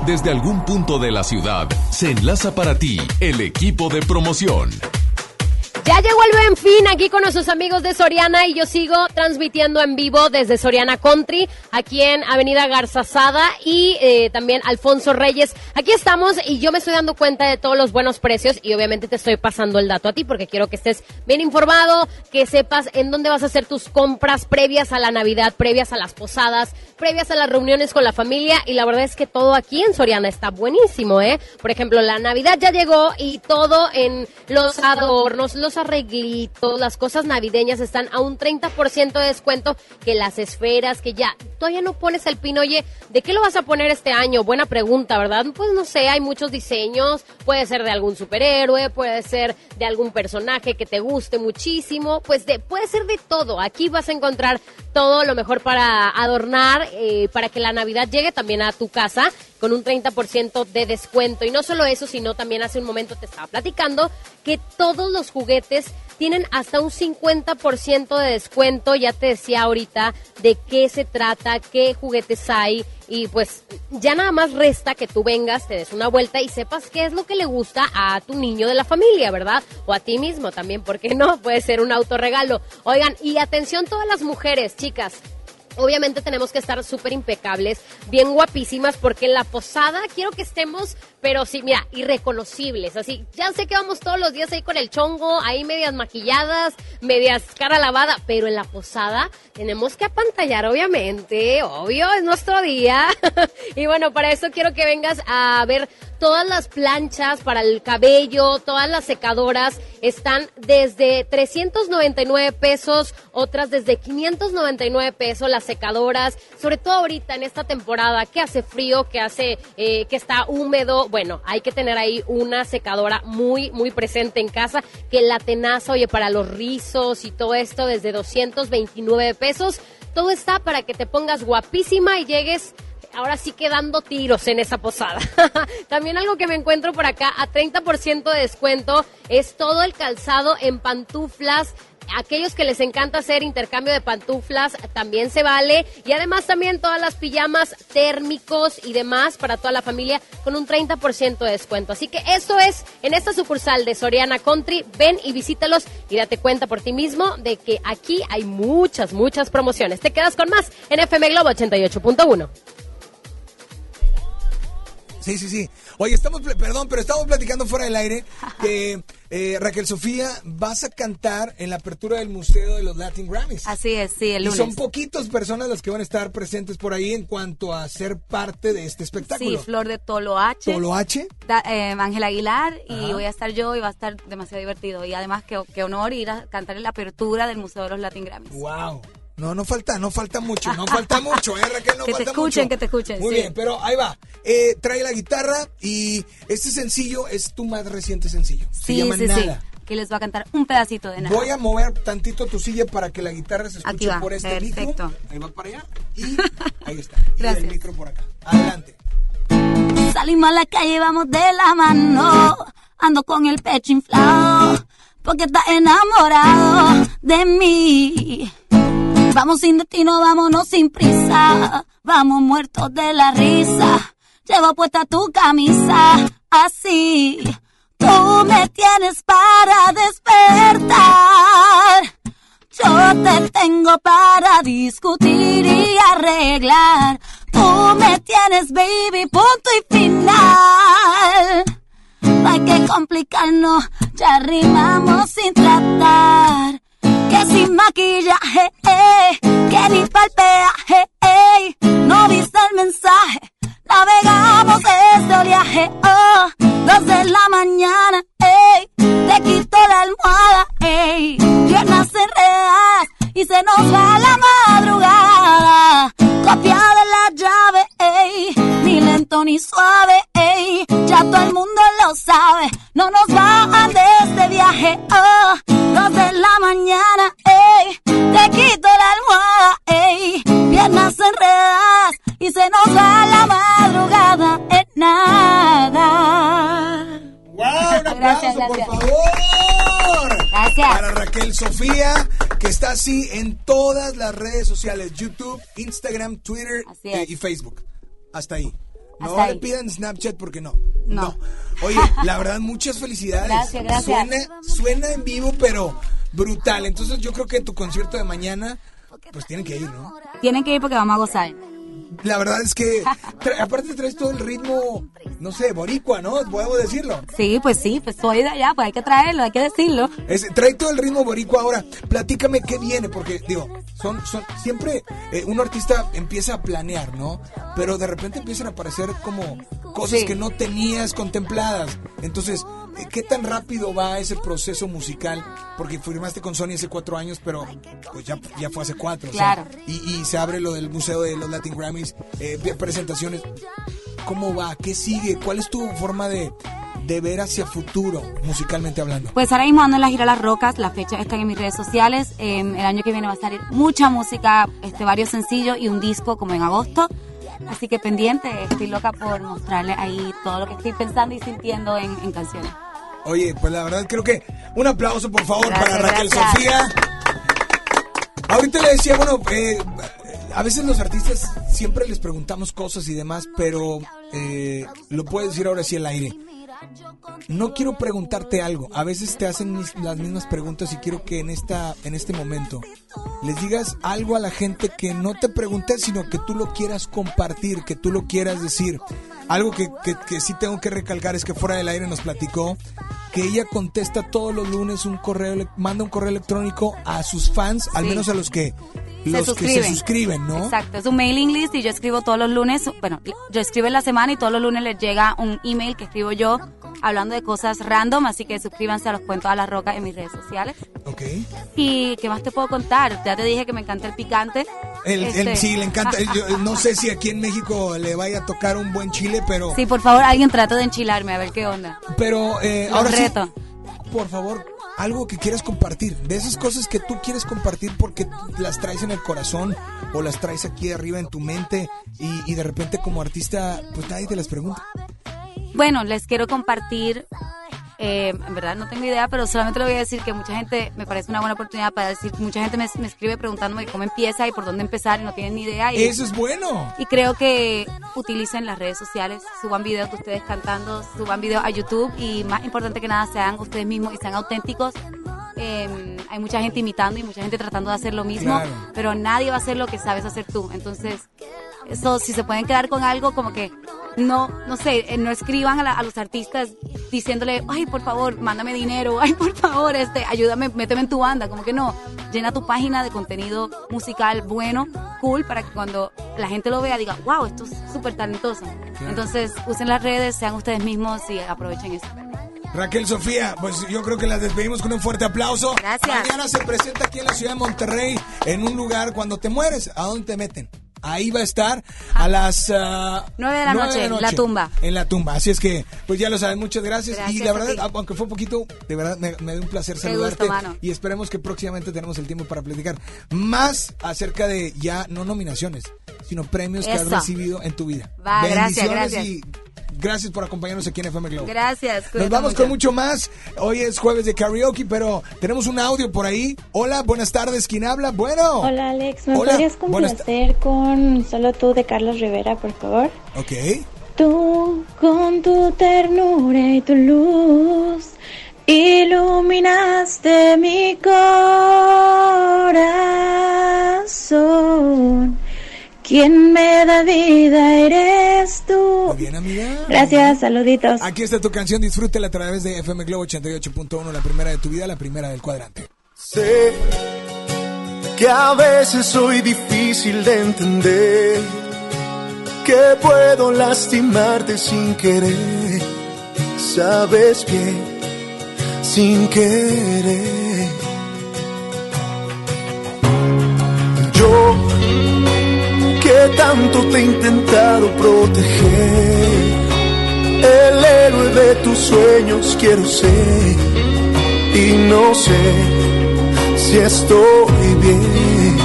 desde algún punto de la ciudad, se enlaza para ti el equipo de promoción. Ya llegó el buen fin aquí con nuestros amigos de Soriana y yo sigo transmitiendo en vivo desde Soriana Country, aquí en Avenida Garzazada y eh, también Alfonso Reyes. Aquí estamos y yo me estoy dando cuenta de todos los buenos precios y obviamente te estoy pasando el dato a ti porque quiero que estés bien informado, que sepas en dónde vas a hacer tus compras previas a la Navidad, previas a las posadas, previas a las reuniones con la familia y la verdad es que todo aquí en Soriana está buenísimo, ¿eh? Por ejemplo, la Navidad ya llegó y todo en los adornos, los arreglitos, las cosas navideñas están a un 30% de descuento que las esferas, que ya todavía no pones el pin, oye, ¿de qué lo vas a poner este año? Buena pregunta, ¿verdad? Pues no sé, hay muchos diseños, puede ser de algún superhéroe, puede ser de algún personaje que te guste muchísimo, pues de, puede ser de todo. Aquí vas a encontrar todo lo mejor para adornar, eh, para que la Navidad llegue también a tu casa con un 30% de descuento. Y no solo eso, sino también hace un momento te estaba platicando que todos los juguetes tienen hasta un 50% de descuento. Ya te decía ahorita de qué se trata, qué juguetes hay. Y pues ya nada más resta que tú vengas, te des una vuelta y sepas qué es lo que le gusta a tu niño de la familia, ¿verdad? O a ti mismo también, porque no? Puede ser un autorregalo. Oigan, y atención todas las mujeres, chicas. Obviamente tenemos que estar súper impecables, bien guapísimas, porque en la posada quiero que estemos, pero sí, mira, irreconocibles. Así, ya sé que vamos todos los días ahí con el chongo, ahí medias maquilladas, medias cara lavada, pero en la posada tenemos que apantallar, obviamente, obvio, es nuestro día. y bueno, para eso quiero que vengas a ver todas las planchas para el cabello, todas las secadoras están desde 399 pesos, otras desde 599 pesos, las secadoras, sobre todo ahorita en esta temporada que hace frío, que hace, eh, que está húmedo, bueno, hay que tener ahí una secadora muy, muy presente en casa, que la tenaza, oye, para los rizos y todo esto desde 229 pesos, todo está para que te pongas guapísima y llegues ahora sí quedando tiros en esa posada. También algo que me encuentro por acá a 30% de descuento es todo el calzado en pantuflas. Aquellos que les encanta hacer intercambio de pantuflas también se vale. Y además también todas las pijamas térmicos y demás para toda la familia con un 30% de descuento. Así que esto es en esta sucursal de Soriana Country. Ven y visítalos y date cuenta por ti mismo de que aquí hay muchas, muchas promociones. Te quedas con más en FM Globo 88.1. Sí, sí, sí. Oye, estamos, perdón, pero estamos platicando fuera del aire que eh, Raquel Sofía vas a cantar en la apertura del Museo de los Latin Grammys. Así es, sí, el Y son poquitos personas las que van a estar presentes por ahí en cuanto a ser parte de este espectáculo. Sí, Flor de Tolo H. Tolo H. Da- eh, Ángel Aguilar y Ajá. voy a estar yo y va a estar demasiado divertido. Y además, qué, qué honor ir a cantar en la apertura del Museo de los Latin Grammys. Wow. No, no falta, no falta mucho, no falta mucho, ¿eh, Raquel? No Que te falta escuchen, mucho. que te escuchen, Muy sí. bien, pero ahí va. Eh, trae la guitarra y este sencillo es tu más reciente sencillo. Se Sí, llama sí, Nada. sí. Que les va a cantar un pedacito de nada. Voy a mover tantito tu silla para que la guitarra se escuche Aquí va, por este perfecto. micro. Ahí va para allá. Y ahí está. Y Gracias. el micro por acá. Adelante. Salimos a la calle, vamos de la mano. Ando con el pecho inflado. Porque estás enamorado de mí. Vamos sin destino, vámonos sin prisa. Vamos muertos de la risa. Llevo puesta tu camisa. Así. Tú me tienes para despertar. Yo te tengo para discutir y arreglar. Tú me tienes, baby, punto y final. No hay que complicarnos, ya rimamos sin tratar. Que sin maquillaje, ni pa'l peaje. No viste el mensaje, navegamos este oleaje, oh. Dos de la mañana, ey, te quito la almohada, ey. Piernas enredadas y se nos va la madrugada. Copia de la llave, ey, ni lento ni suave, ey. Ya todo el mundo lo sabe, no nos bajan de este viaje, oh. Dos de la mañana, ey, te quito y se nos va la madrugada en nada. ¡Wow! Un aplauso, Gracias, por gracias. favor. Gracias. Para Raquel Sofía, que está así en todas las redes sociales: YouTube, Instagram, Twitter eh, y Facebook. Hasta ahí. No le pidan Snapchat porque no. No. Oye, la verdad, muchas felicidades. Gracias, gracias. Suena, suena en vivo, pero brutal. Entonces, yo creo que tu concierto de mañana, pues tienen que ir, ¿no? Tienen que ir porque vamos a gozar. La verdad es que, tra- aparte traes todo el ritmo, no sé, boricua, ¿no? Podemos decirlo. Sí, pues sí, pues soy de allá, pues hay que traerlo, hay que decirlo. Es- trae todo el ritmo boricua ahora. Platícame qué viene, porque digo, son, son siempre eh, un artista empieza a planear, ¿no? Pero de repente empiezan a aparecer como cosas Sí. que no tenías contempladas. Entonces, ¿qué tan rápido va ese proceso musical? Porque firmaste con Sony hace cuatro años, pero pues ya, ya fue hace cuatro. o sea, Claro. y, y se abre lo del Museo de los Latin Grammys, eh, presentaciones. ¿Cómo va? ¿Qué sigue? ¿Cuál es tu forma de, de ver hacia futuro, musicalmente hablando? Pues ahora mismo ando en la gira Las Rocas, las fechas están en mis redes sociales. Eh, el año que viene va a salir mucha música, este, varios sencillos y un disco como en agosto. Así que pendiente, estoy loca por mostrarle ahí todo lo que estoy pensando y sintiendo en, en canciones. Oye, pues la verdad creo que un aplauso por favor para Raquel gracias. Sofía. Ahorita le decía, bueno, eh, a veces los artistas siempre les preguntamos cosas y demás, pero eh, lo puedes decir ahora sí al aire. No quiero preguntarte algo. A veces te hacen mis- las mismas preguntas y quiero que en esta en este momento les digas algo a la gente que no te pregunté, sino que tú lo quieras compartir, que tú lo quieras decir. Algo que, que, que sí tengo que recalcar es que fuera del aire nos platicó que ella contesta todos los lunes un correo, manda un correo electrónico a sus fans, al Sí. menos a los que Se los que se suscriben, ¿no? Exacto, es un mailing list y yo escribo todos los lunes, bueno, yo escribo en la semana y todos los lunes les llega un email que escribo yo hablando de cosas random, así que suscríbanse a los cuentos a la roca en mis redes sociales. Ok. ¿Y qué más te puedo contar? Ya te dije que me encanta el picante. El, el- Este- sí, le encanta. Yo no sé si aquí en México le vaya a tocar un buen chile, pero, Sí, por favor, alguien trate de enchilarme, a ver qué onda. pero eh, ahora sí, reto. por favor, algo que quieras compartir, de esas cosas que tú quieres compartir porque las traes en el corazón o las traes aquí arriba en tu mente y, y de repente como artista, pues nadie te las pregunta. Bueno, les quiero compartir, eh, en verdad no tengo idea, pero solamente le voy a decir que mucha gente, me parece una buena oportunidad para decir, mucha gente me, me escribe preguntándome cómo empieza y por dónde empezar y no tienen ni idea. Y, Eso es bueno. Y creo que utilicen las redes sociales, suban videos de ustedes cantando, suban videos a YouTube y más importante que nada sean ustedes mismos y sean auténticos. Eh, hay mucha gente imitando y mucha gente tratando de hacer lo mismo, Claro. pero nadie va a hacer lo que sabes hacer tú. Entonces, eso si se pueden quedar con algo como que no, no sé, eh, no escriban a, la- a los artistas diciéndole, ay, por favor, mándame dinero, ay, por favor, este, ayúdame, méteme en tu banda, como que no, llena tu página de contenido musical bueno, cool, para que cuando la gente lo vea diga, wow, esto es súper talentoso. Entonces, usen las redes, sean ustedes mismos y aprovechen eso. Raquel Sofía, pues yo creo que las despedimos con un fuerte aplauso. Gracias. Mañana se presenta aquí en la ciudad de Monterrey, en un lugar cuando te mueres, ¿a dónde te meten? Ahí va a estar a las ah, Nueve de la noche, La Tumba. En la tumba. Así es que, pues ya lo saben, muchas gracias. y la verdad, ti. aunque fue un poquito, de verdad me, me dio un placer Qué saludarte. gusto, mano. Y esperemos que próximamente tenemos el tiempo para platicar más acerca de ya no nominaciones, sino premios que has recibido en tu vida. Va, gracias, Bendiciones gracias. y gracias por acompañarnos aquí en FM Globo. Gracias. Nos vamos mucho. con mucho más. Hoy es jueves de karaoke, pero tenemos un audio por ahí. Hola, buenas tardes. ¿Quién habla? Bueno. Hola Alex, ¿me Hola, podrías buenas complacer con Solo tú de Carlos Rivera, por favor? Ok. Tú con tu ternura y tu luz iluminaste mi corazón. Quien me da vida eres tú. Muy bien, amiga. Gracias, saluditos. Aquí está tu canción. Disfrútela a través de FM Globo 88.1, la primera de tu vida, la primera del cuadrante. Sé que a veces soy difícil de entender, que puedo lastimarte sin querer, sabes bien, sin querer. Yo tanto te he intentado proteger, el héroe de tus sueños quiero ser y no sé si estoy bien.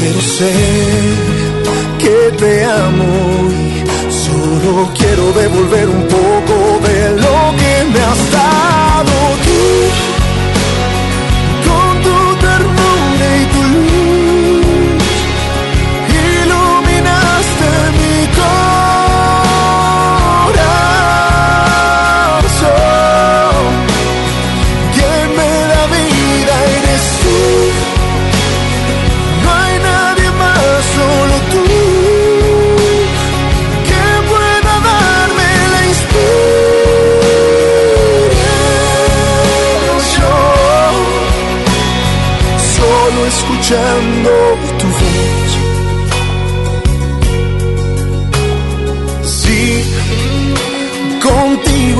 Pero sé que te amo y solo quiero devolver un poco de lo que me has dado tú.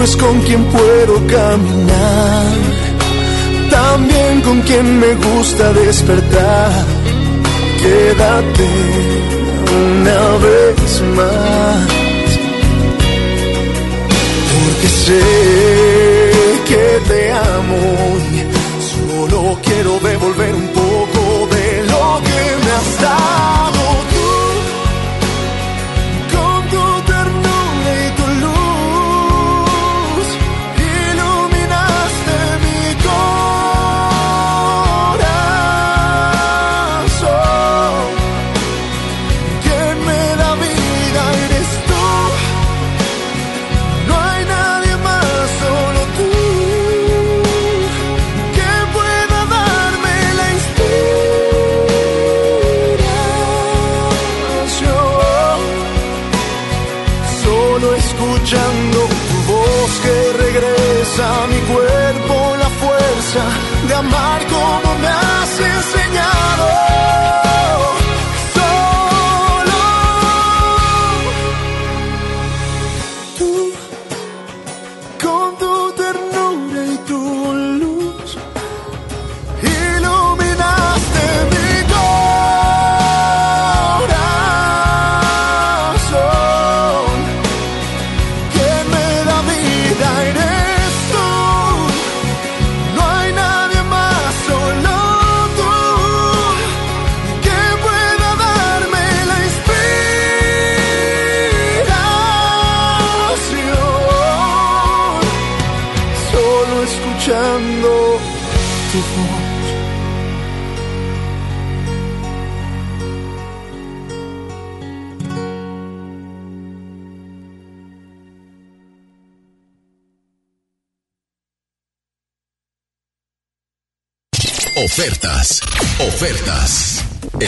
Es con quien puedo caminar. También con quien me gusta despertar. Quédate una vez más. Porque sé que te amo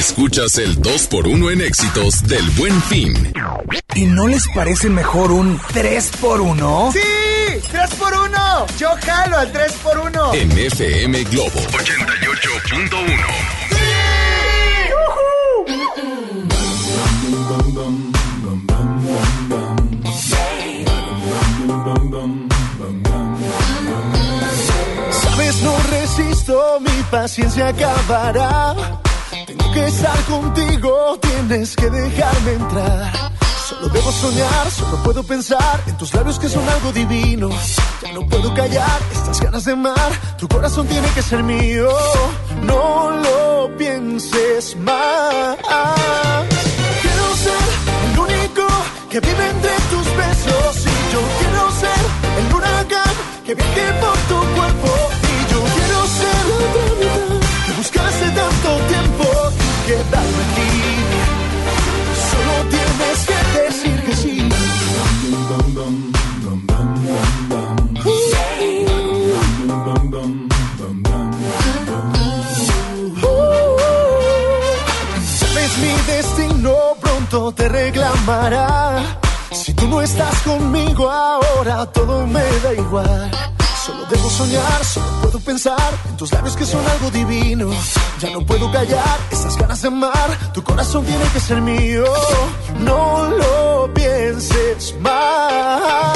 Escuchas el 2x1 en éxitos del Buen Fin. ¿Y no les parece mejor un 3x1? ¡Sí! ¡Tres por uno! Yo jalo al tres por uno. En FM Globo 88.1. Sabes, no resisto, mi paciencia acabará. Que estar contigo, tienes que dejarme entrar. Solo debo soñar, solo puedo pensar en tus labios que son algo divino. Ya no puedo callar estas ganas de amar, tu corazón tiene que ser mío. No lo pienses más. Quiero ser el único que vive entre tus besos y yo quiero ser el huracán que viaje por tu cuerpo y yo quiero ser la mitad que buscaste tanto tiempo quedarme aquí. Solo tienes que decir que sí. Sabes mi destino pronto te reclamará. Si tú no estás conmigo ahora, todo me da igual. Solo debo soñar, solo puedo pensar en tus labios que son algo divino. Ya no puedo callar estas ganas de amar, tu corazón tiene que ser mío. No lo pienses más.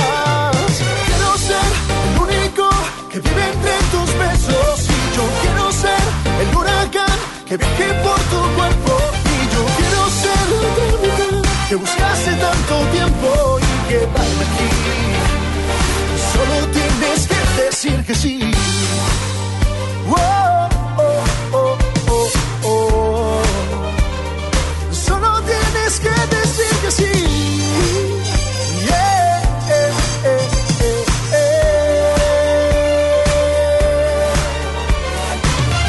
Quiero ser el único que vive entre tus besos y yo quiero ser el huracán que viaje por tu cuerpo y yo quiero ser la que buscaste tanto tiempo y quedarme aquí. Decir que sí. Oh, oh, oh, oh. Solo tienes que decir que sí.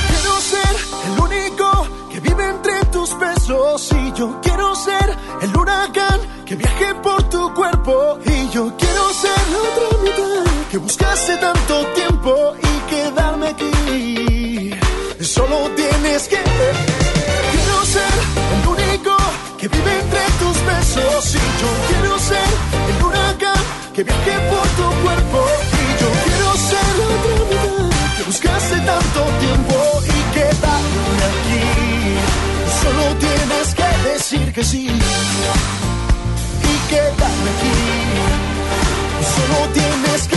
Quiero ser el único que vive entre tus besos y yo quiero ser el huracán que viaje por tu cuerpo y yo quiero que buscaste tanto tiempo y quedarme aquí. Solo tienes que quiero ser el único que vive entre tus besos y yo quiero ser el huracán que viaje por tu cuerpo y yo quiero ser la otra mitad que buscaste tanto tiempo y quedarme aquí. Solo tienes que decir que sí y quedarme aquí. Solo tienes que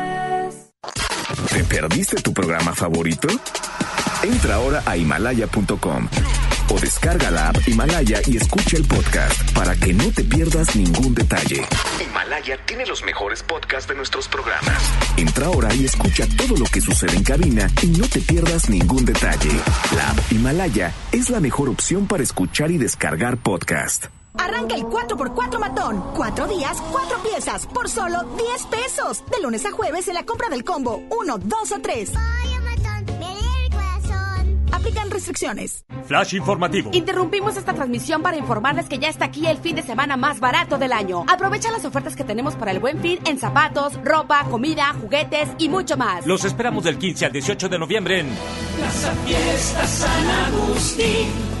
¿Te perdiste tu programa favorito? Entra ahora a himalaya.com o descarga la app Himalaya y escucha el podcast para que no te pierdas ningún detalle. Himalaya tiene los mejores podcasts de nuestros programas. Entra ahora y escucha todo lo que sucede en cabina y no te pierdas ningún detalle. La app Himalaya es la mejor opción para escuchar y descargar podcast. Arranca el 4x4 matón. Cuatro días, cuatro piezas, por solo 10 pesos. De lunes a jueves en la compra del combo 1, 2 o 3. Aplican restricciones. Flash informativo. Interrumpimos esta transmisión para informarles que ya está aquí el fin de semana más barato del año. Aprovecha las ofertas que tenemos para el buen fin en zapatos, ropa, comida, juguetes y mucho más. Los esperamos del 15 al 18 de noviembre en Plaza Fiesta San Agustín.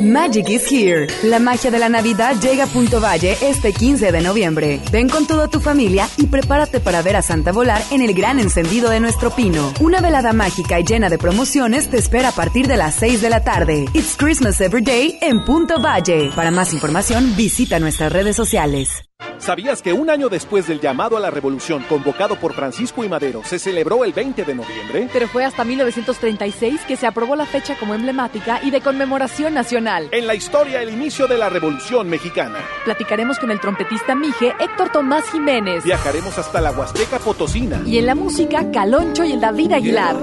Magic is here. La magia de la Navidad llega a Punto Valle este 15 de noviembre. Ven con toda tu familia y prepárate para ver a Santa volar en el gran encendido de nuestro pino. Una velada mágica y llena de promociones te espera a partir de las 6 de la tarde. It's Christmas Every Day en Punto Valle. Para más información, visita nuestras redes sociales. ¿Sabías que un año después del llamado a la revolución convocado por Francisco y Madero se celebró el 20 de noviembre? Pero fue hasta 1936 que se aprobó la fecha como emblemática y de conmemoración nacional. En la historia, el inicio de la Revolución Mexicana. Platicaremos con el trompetista Mije Héctor Tomás Jiménez. Viajaremos hasta la Huasteca Potosina. Y en la música, Caloncho y el David Aguilar.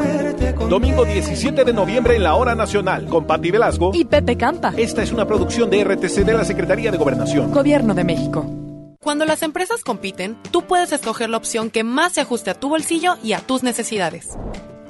Domingo 17 de noviembre en la Hora Nacional, con Patti Velasco y Pepe Campa. Esta es una producción de RTC de la Secretaría de Gobernación. Gobierno de México. Cuando las empresas compiten, tú puedes escoger la opción que más se ajuste a tu bolsillo y a tus necesidades.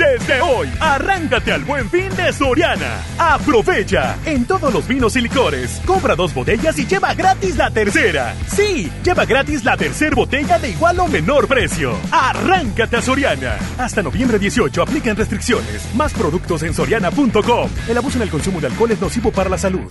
Desde hoy, arráncate al buen fin de Soriana. Aprovecha en todos los vinos y licores. Compra dos botellas y lleva gratis la tercera. Sí, lleva gratis la tercera botella de igual o menor precio. Arráncate a Soriana. Hasta noviembre 18 aplican restricciones. Más productos en soriana.com. El abuso en el consumo de alcohol es nocivo para la salud.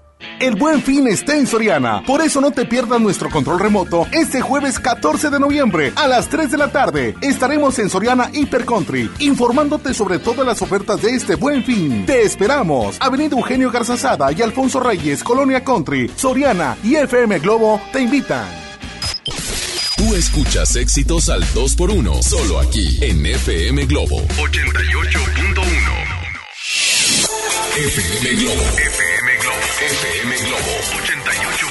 El buen fin está en Soriana. Por eso no te pierdas nuestro control remoto este jueves 14 de noviembre a las 3 de la tarde. Estaremos en Soriana Hiper Country informándote sobre todas las ofertas de este buen fin. Te esperamos. Avenida Eugenio Garzazada y Alfonso Reyes, Colonia Country, Soriana y FM Globo te invitan. Tú escuchas éxitos al 2x1 solo aquí en FM Globo 88.1. FM Globo. FM Globo. FM Globo 88.1.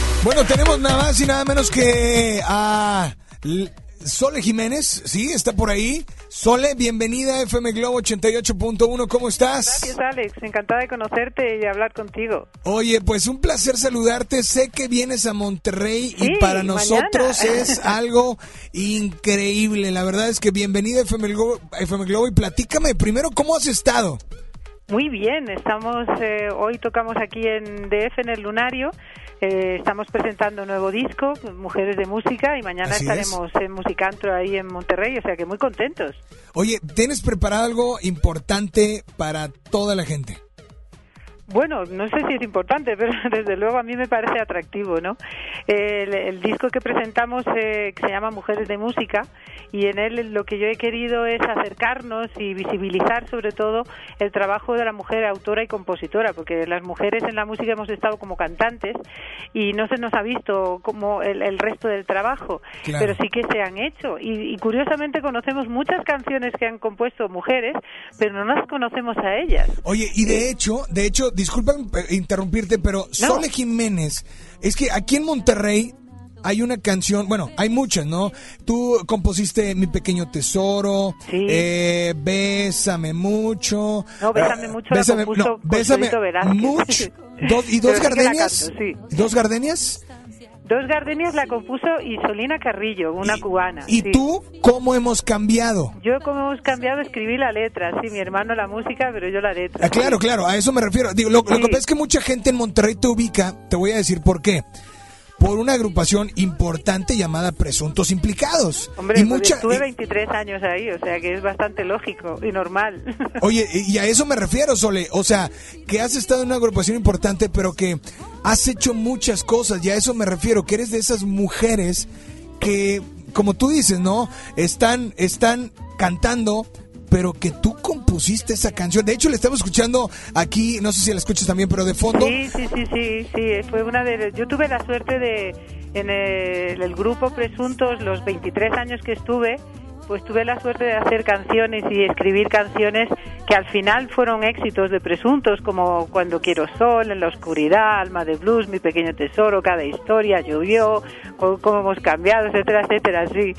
Bueno, tenemos nada más y nada menos que a Sole Jiménez, sí, está por ahí. Sole, bienvenida a FM Globo 88.1, ¿cómo estás? Gracias, Alex. Encantada de conocerte y de hablar contigo. Oye, pues un placer saludarte. Sé que vienes a Monterrey Sí, y para nosotros mañana. es algo increíble. La verdad es que bienvenida a FM Globo, FM Globo y platícame primero cómo has estado. Muy bien, estamos eh, hoy tocamos aquí en DF en el Lunario. Eh, estamos presentando un nuevo disco, Mujeres de Música, y mañana Así estaremos en Musicantro ahí en Monterrey, o sea que muy contentos. Oye, ¿tienes preparado algo importante para toda la gente? Bueno, no sé si es importante, pero desde luego a mí me parece atractivo, ¿no? El, el disco que presentamos eh, que se llama Mujeres de Música y en él lo que yo he querido es acercarnos y visibilizar sobre todo el trabajo de la mujer autora y compositora, porque las mujeres en la música hemos estado como cantantes y no se nos ha visto como el, el resto del trabajo, Claro. pero sí que se han hecho y, y curiosamente conocemos muchas canciones que han compuesto mujeres, pero no las conocemos a ellas. Oye, y de hecho, de hecho, eh, interrumpirte, pero Sole Jiménez, es que aquí en Monterrey hay una canción, bueno, hay muchas, ¿no? Tú compusiste Mi Pequeño Tesoro, eh, Bésame Mucho. No, Bésame eh, Mucho la compuso no, Bésame. Mucho. Dos- ¿Y dos sí gardenias? canto, sí. ¿Dos gardenias? Dos Gardenias la compuso Isolina Carrillo, una cubana. ¿Y sí. tú cómo hemos cambiado? Yo como hemos cambiado escribí la letra, sí, mi hermano la música, pero yo la letra. Ah, claro, claro, a eso me refiero. Digo, lo, lo que pasa es que mucha gente en Monterrey te ubica, te voy a decir por qué. Por una agrupación importante llamada Presuntos Implicados. Hombre, y pues mucha, estuve y- 23 años ahí, o sea que es bastante lógico y normal. Oye, y a eso me refiero, Sole. O sea, que has estado en una agrupación importante, pero que has hecho muchas cosas. Y a eso me refiero, que eres de esas mujeres que, como tú dices, ¿no? Están, están cantando, pero que tú compusiste esa canción. De hecho, le estamos escuchando aquí, no sé si la escuchas también, pero de fondo. Sí, sí, sí, sí, sí, fue una de yo tuve la suerte de en el, el grupo Presuntos los 23 años que estuve, pues tuve la suerte de hacer canciones y escribir canciones que al final fueron éxitos de Presuntos como Cuando quiero sol, En la oscuridad, Alma de blues, Mi pequeño tesoro, Cada historia, Llovió, Cómo hemos cambiado, etcétera, etcétera, sí.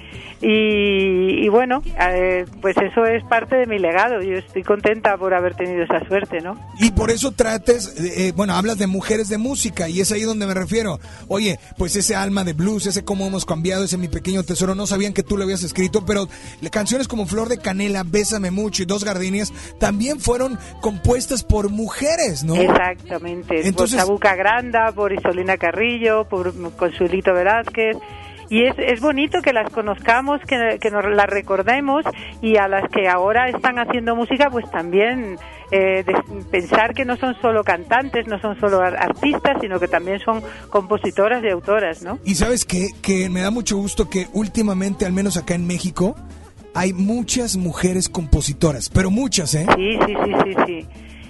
Y, bueno, eh, pues eso es parte de mi legado. Yo estoy contenta por haber tenido esa suerte, ¿no? Y por eso trates, eh, eh, bueno, hablas de mujeres de música y es ahí donde me refiero. Oye, pues ese alma de blues, ese cómo hemos cambiado, ese mi pequeño tesoro, no sabían que tú lo habías escrito, pero canciones como Flor de Canela, Bésame Mucho y Dos Gardenias también fueron compuestas por mujeres, ¿no? Exactamente, Entonces- por Chabuca Granda, por Isolina Carrillo, por Consuelito Velázquez. Y es, es bonito que las conozcamos, que, que nos las recordemos y a las que ahora están haciendo música, pues también eh, de- pensar que no son solo cantantes, no son solo ar- artistas, sino que también son compositoras y autoras, ¿no? Y sabes qué? que me da mucho gusto que últimamente, al menos acá en México, hay muchas mujeres compositoras, pero muchas, ¿eh? Sí, sí, sí, sí, sí.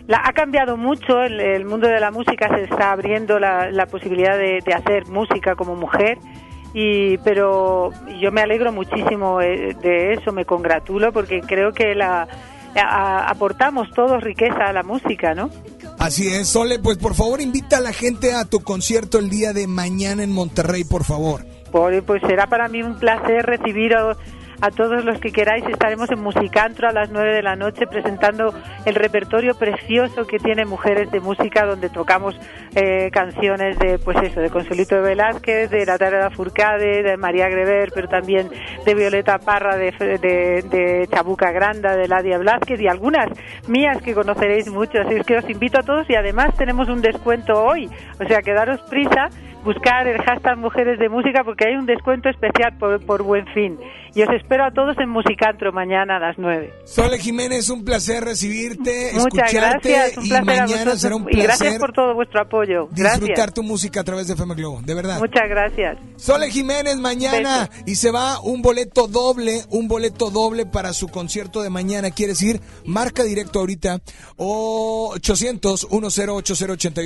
La, ha cambiado mucho, el, el mundo de la música se está abriendo la, la posibilidad de, de hacer música como mujer, y pero yo me alegro muchísimo eh, de eso, me congratulo porque creo que la a- aportamos todos riqueza a la música, ¿no? Así es, Sole, pues por favor invita a la gente a tu concierto el día de mañana en Monterrey, por favor. Por- pues será para mí un placer recibir a, a todos los que queráis. Estaremos en Musicantro a las 9 de la noche presentando el repertorio precioso que tiene Mujeres de Música, donde tocamos eh, canciones de, pues eso, de Consuelito de Velázquez, de Natalia Furcade, de María Greber, pero también de Violeta Parra, de, de, de Chabuca Granda, de Ladia Blázquez y algunas mías que conoceréis mucho. Así es que os invito a todos y además tenemos un descuento hoy. O sea, que daros prisa buscar el hashtag Mujeres de Música porque hay un descuento especial por, por buen fin. Y os espero a todos en Musicantro mañana a las 9. Sole Jiménez, un placer recibirte, Muchas escucharte gracias, un y placer a mañana vosotros será un y gracias placer por todo vuestro apoyo. disfrutar tu música a través de FM Globo, de verdad. Muchas gracias. Sole Jiménez mañana y se va un boleto doble, un boleto doble para su concierto de mañana. ¿Quieres ir? Marca directo ahorita o 800 1080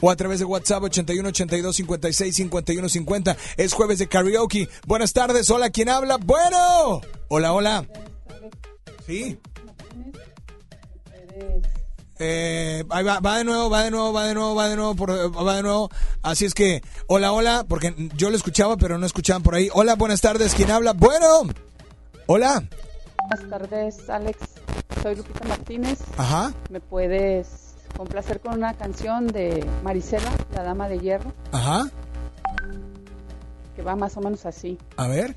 o a través de WhatsApp 81 82 56 51 50. Es jueves de karaoke. Buenas tardes, hola, ¿quién habla? Bueno. Hola, hola. Sí. Eh, ahí va, va de nuevo, va de nuevo, va de nuevo, va de nuevo, por- va de nuevo. Así es que, hola, hola, porque yo lo escuchaba, pero no escuchaban por ahí. Hola, buenas tardes, ¿quién habla? Bueno, hola. Buenas tardes, Alex. Soy Lupita Martínez. Ajá. ¿Me puedes complacer con una canción de Marisela, la Dama de Hierro, Ajá, que va más o menos así? a ver.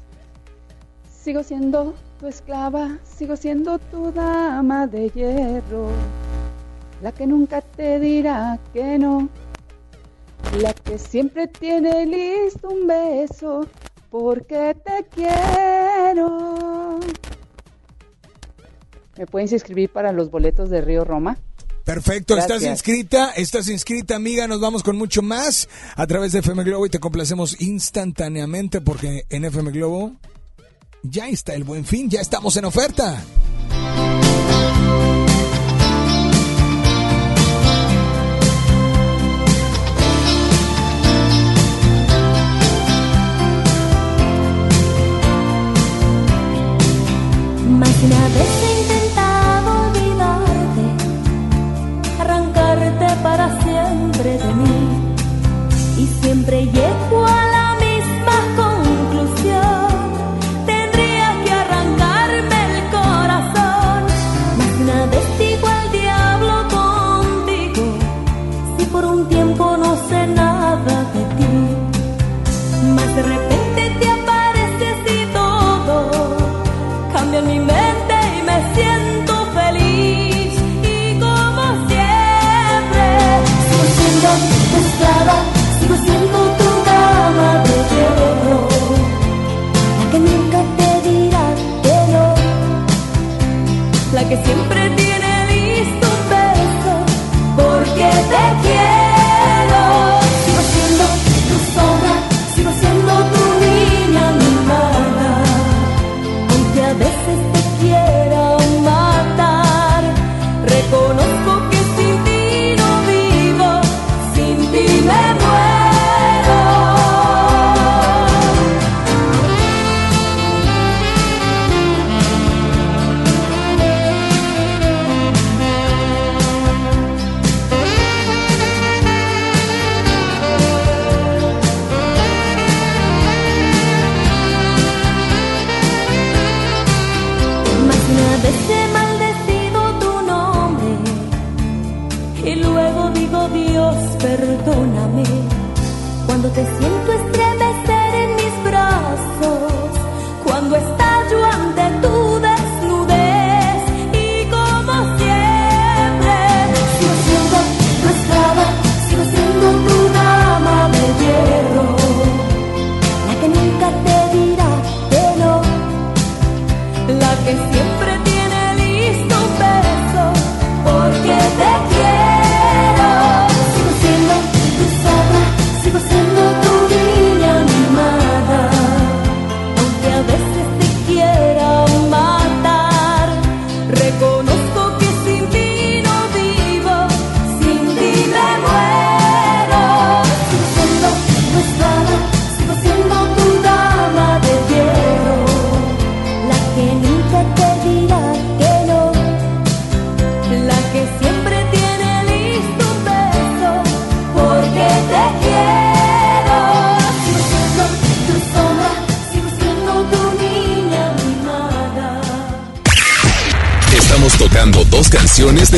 Sigo siendo tu esclava, sigo siendo tu dama de hierro, la que nunca te dirá que no, la que siempre tiene listo un beso, porque te quiero. ¿Me puedes inscribir para los boletos de Río Roma? Perfecto, estás inscrita, estás inscrita, amiga. Nos vamos con mucho más a través de FM Globo y te complacemos instantáneamente porque en FM Globo ya está el buen fin, ya estamos en oferta. Más de una vez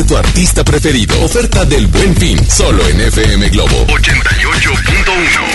tu artista preferido. Oferta del Buen Fin, solo en FM Globo 88.1.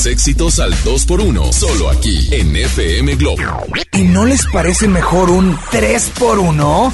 más éxitos al 2x1, solo aquí en FM Globo. ¿Y no les parece mejor un 3x1?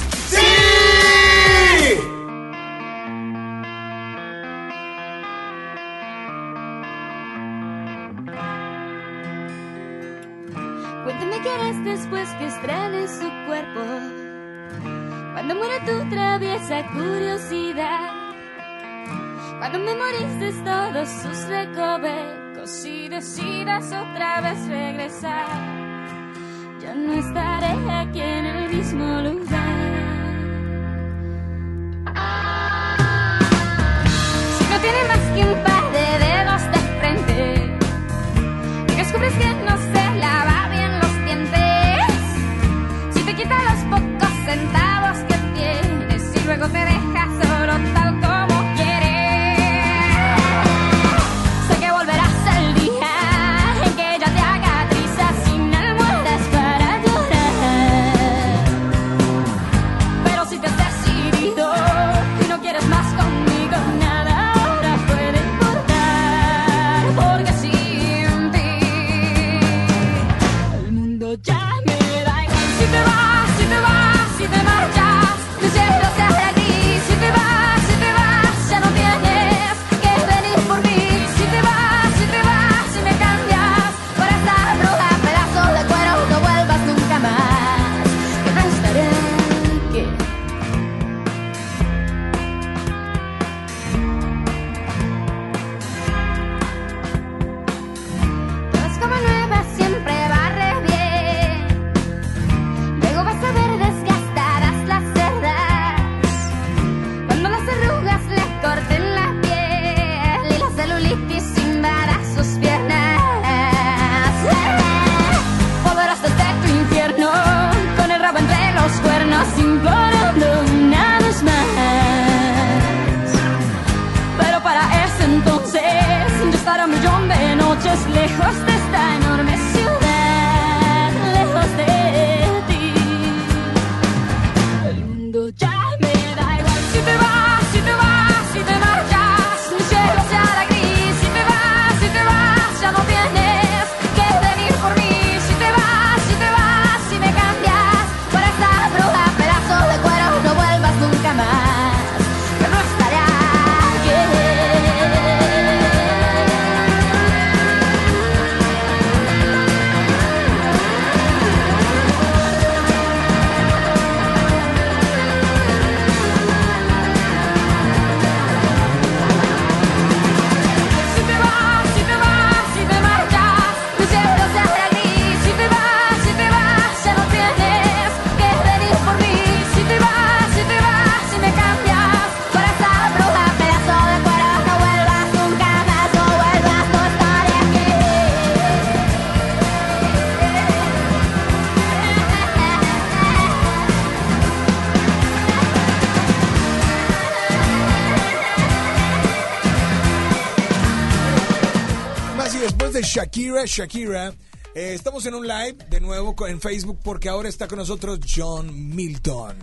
Shakira, Shakira. Eh, estamos en un live de nuevo en Facebook porque ahora está con nosotros John Milton.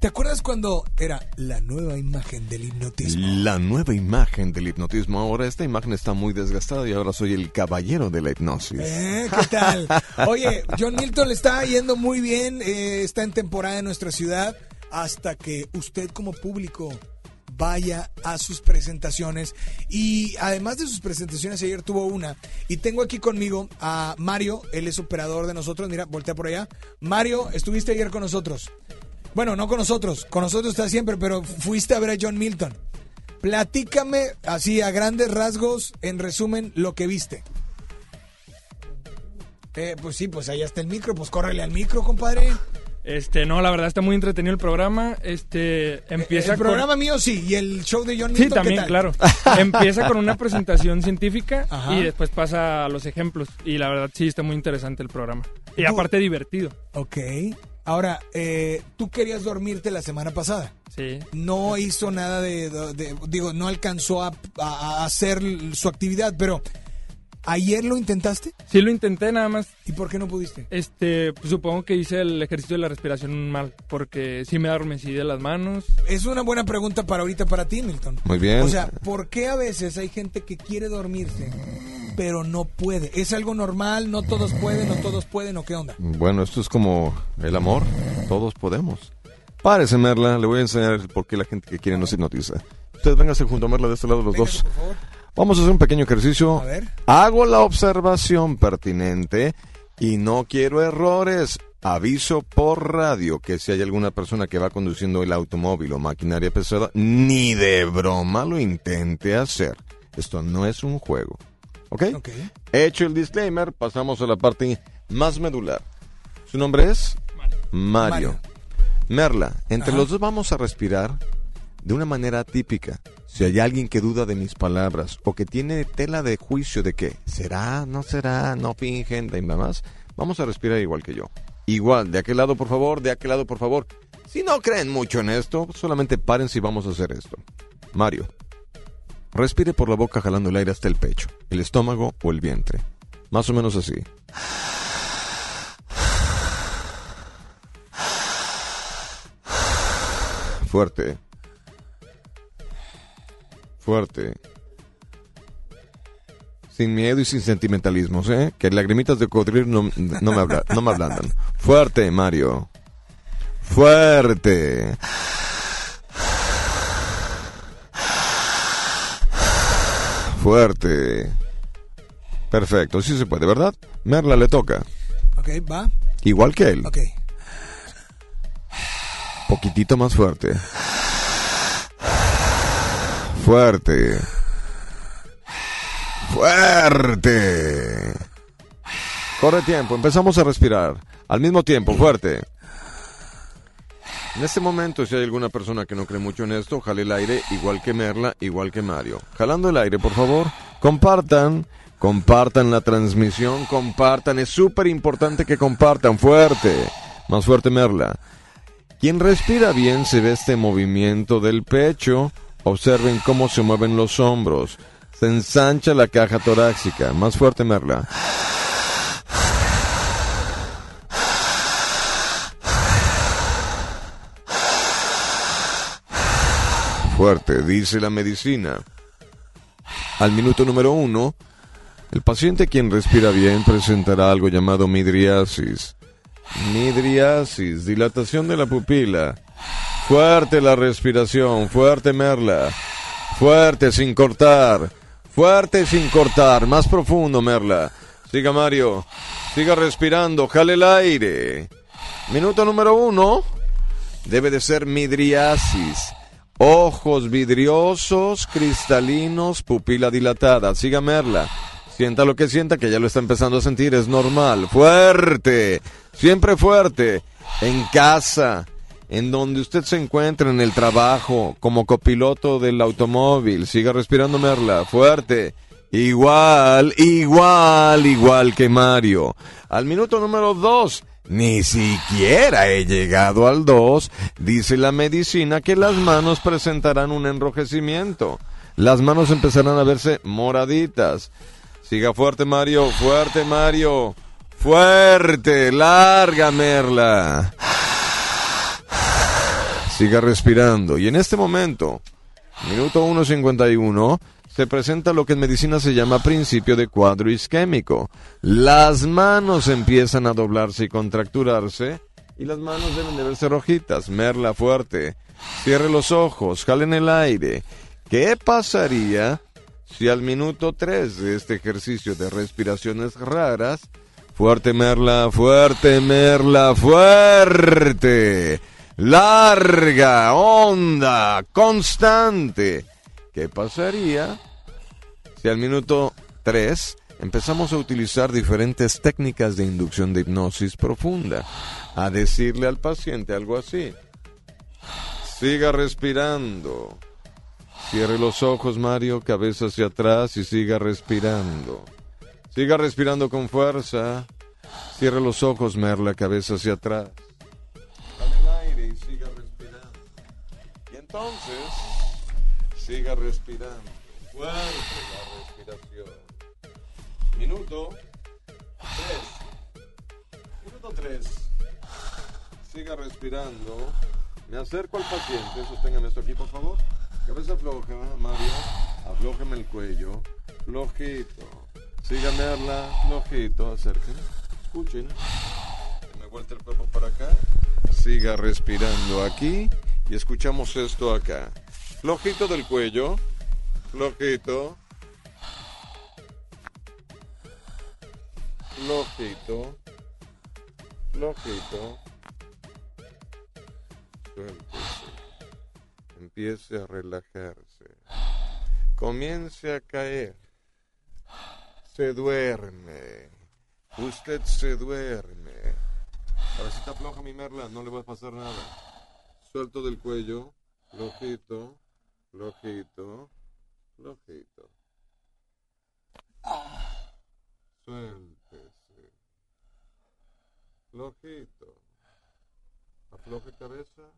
¿Te acuerdas cuando era la nueva imagen del hipnotismo? La nueva imagen del hipnotismo. Ahora esta imagen está muy desgastada y ahora soy el caballero de la hipnosis. Eh, ¿Qué tal? Oye, John Milton le está yendo muy bien. Eh, está en temporada en nuestra ciudad hasta que usted como público vaya a sus presentaciones. Y además de sus presentaciones, ayer tuvo una. Y tengo aquí conmigo a Mario, él es operador de nosotros, mira, voltea por allá. Mario, estuviste ayer con nosotros. Bueno, no con nosotros, con nosotros está siempre, pero fuiste a ver a John Milton. Platícame así a grandes rasgos, en resumen, lo que viste. Eh, pues sí, pues allá está el micro, pues córrele al micro, compadre. Este, no, la verdad está muy entretenido el programa. Este, empieza el con- programa mío sí, y el show de John Sí, Milton, ¿qué también, tal? claro. Empieza con una presentación científica Ajá. y después pasa a los ejemplos. Y la verdad sí está muy interesante el programa. Y aparte divertido. Ok. Ahora, eh, tú querías dormirte la semana pasada. Sí. No hizo nada de, de- de- digo, no alcanzó a, a- a hacer su actividad, pero ¿ayer lo intentaste? Sí lo intenté nada más. ¿Y por qué no pudiste? Este, pues, supongo que hice el ejercicio de la respiración mal, porque sí me adormecí de las manos. Es una buena pregunta para ahorita para ti, Milton. Muy bien. O sea, ¿por qué a veces hay gente que quiere dormirse, pero no puede? ¿Es algo normal? ¿No todos pueden? ¿No todos pueden? ¿O qué onda? Bueno, esto es como el amor. Todos podemos. Párese, Merla. Le voy a enseñar por qué la gente que quiere no se hipnotiza. Usted véngase junto a Merla de este lado los dos. Vamos a hacer un pequeño ejercicio. A ver. Hago la observación pertinente y no quiero errores. Aviso por radio que si hay alguna persona que va conduciendo el automóvil o maquinaria pesada, ni de broma lo intente hacer. Esto no es un juego. ¿Ok? Hecho el disclaimer, pasamos a la parte más medular. ¿Su nombre es? Mario. Merla, entre Ajá. los dos vamos a respirar de una manera típica. Si hay alguien que duda de mis palabras o que tiene tela de juicio de que será, no será, no fingen, y demás, vamos a respirar igual que yo. Igual, de aquel lado por favor, de aquel lado por favor. Si no creen mucho en esto, solamente paren si vamos a hacer esto. Mario, respire por la boca jalando el aire hasta el pecho, el estómago o el vientre. Más o menos así. Fuerte. Fuerte. Sin miedo y sin sentimentalismos, ¿eh? Que lagrimitas de cocodrilo no, no me, habla- no me ablandan. Fuerte, Mario. Fuerte. Fuerte. Perfecto, sí se puede, ¿verdad? Merla le toca. Ok, va. Igual que él. Ok. Poquitito más fuerte. Fuerte. Fuerte. Corre tiempo, empezamos a respirar. Al mismo tiempo, fuerte. En este momento, si hay alguna persona que no cree mucho en esto, jale el aire, igual que Merla, igual que Mario. Jalando el aire, por favor. Compartan, compartan la transmisión, compartan. Es súper importante que compartan. Fuerte. Más fuerte, Merla. Quien respira bien se ve este movimiento del pecho. Observen cómo se mueven los hombros. Se ensancha la caja torácica. Más fuerte, Merla. Fuerte, dice la medicina. Al minuto número uno, el paciente quien respira bien presentará algo llamado midriasis. Midriasis, dilatación de la pupila. Fuerte la respiración, fuerte Merla. Fuerte sin cortar. Fuerte sin cortar, más profundo Merla. Siga Mario, siga respirando, jale el aire. Minuto número uno, debe de ser midriasis. Ojos vidriosos, cristalinos, pupila dilatada. Siga Merla. Sienta lo que sienta, que ya lo está empezando a sentir, es normal. Fuerte, siempre fuerte. En casa, en donde usted se encuentre, en el trabajo, como copiloto del automóvil. Siga respirando Merla, fuerte. Igual, igual, igual que Mario. Al minuto número dos. Ni siquiera he llegado al 2. Dice la medicina que las manos presentarán un enrojecimiento. Las manos empezarán a verse moraditas. Siga fuerte Mario, fuerte Mario, Fuerte, larga, Merla. Siga respirando. Y en este momento, minuto 1.51, se presenta lo que en medicina se llama principio de cuadro isquémico. Las manos empiezan a doblarse y contracturarse y las manos deben de verse rojitas. Merla fuerte. Cierre los ojos, jalen el aire. ¿Qué pasaría si al minuto 3 de este ejercicio de respiraciones raras, fuerte Merla, fuerte Merla, fuerte, larga, onda, constante, ¿qué pasaría si al minuto 3 empezamos a utilizar diferentes técnicas de inducción de hipnosis profunda? A decirle al paciente algo así. Siga respirando. Cierre los ojos, Mario, cabeza hacia atrás y siga respirando. Siga respirando con fuerza. Cierre los ojos, Merla, cabeza hacia atrás. Entonces, siga respirando. Fuerte la respiración. Minuto 3. Minuto 3. Siga respirando. Me acerco al paciente. Sosténgame esto aquí, por favor. Cabeza floja, Mario. Aflójeme el cuello. Flojito. Sígame, Arla. Flojito. Acérquenme. Escuchen. Me vuelta el cuerpo para acá. Siga respirando aquí. Y escuchamos esto acá. Flojito del cuello. Flojito. Flojito. Flojito. Suéltese empiece a relajarse, comience a caer, se duerme, usted se duerme. está floja mi merla, no le va a pasar nada. Suelto del cuello, flojito, flojito, flojito. Suéltese. Flojito. Afloje cabeza.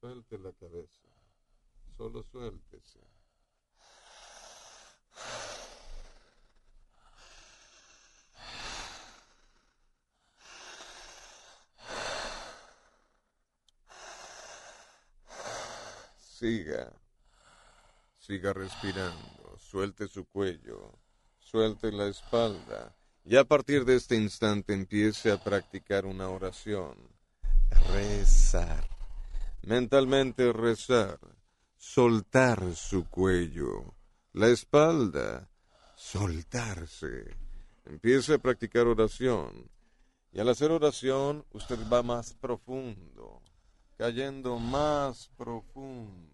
Suelte la cabeza. Solo suéltese. Siga. Siga respirando. Suelte su cuello. Suelte la espalda. Y a partir de este instante empiece a practicar una oración. Rezar mentalmente rezar, soltar su cuello, la espalda, soltarse. Empiece a practicar oración. Y al hacer oración, usted va más profundo, cayendo más profundo.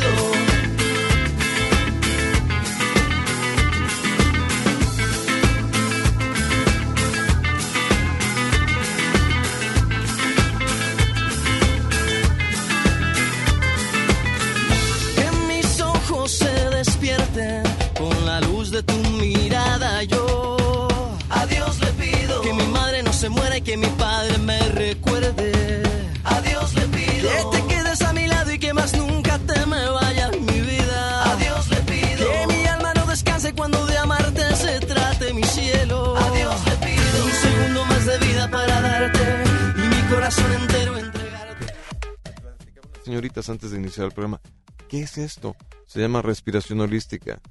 nada yo. A le pido que mi madre no se muera y que mi padre me recuerde. A le pido que te quedes a mi lado y que más nunca te me vayas mi vida. A le pido que mi alma no descanse cuando de amarte se trate mi cielo. A Dios le pido un segundo más de vida para darte y mi corazón entero entregarte. Señoritas, antes de iniciar el programa, ¿qué es esto? Se llama respiración holística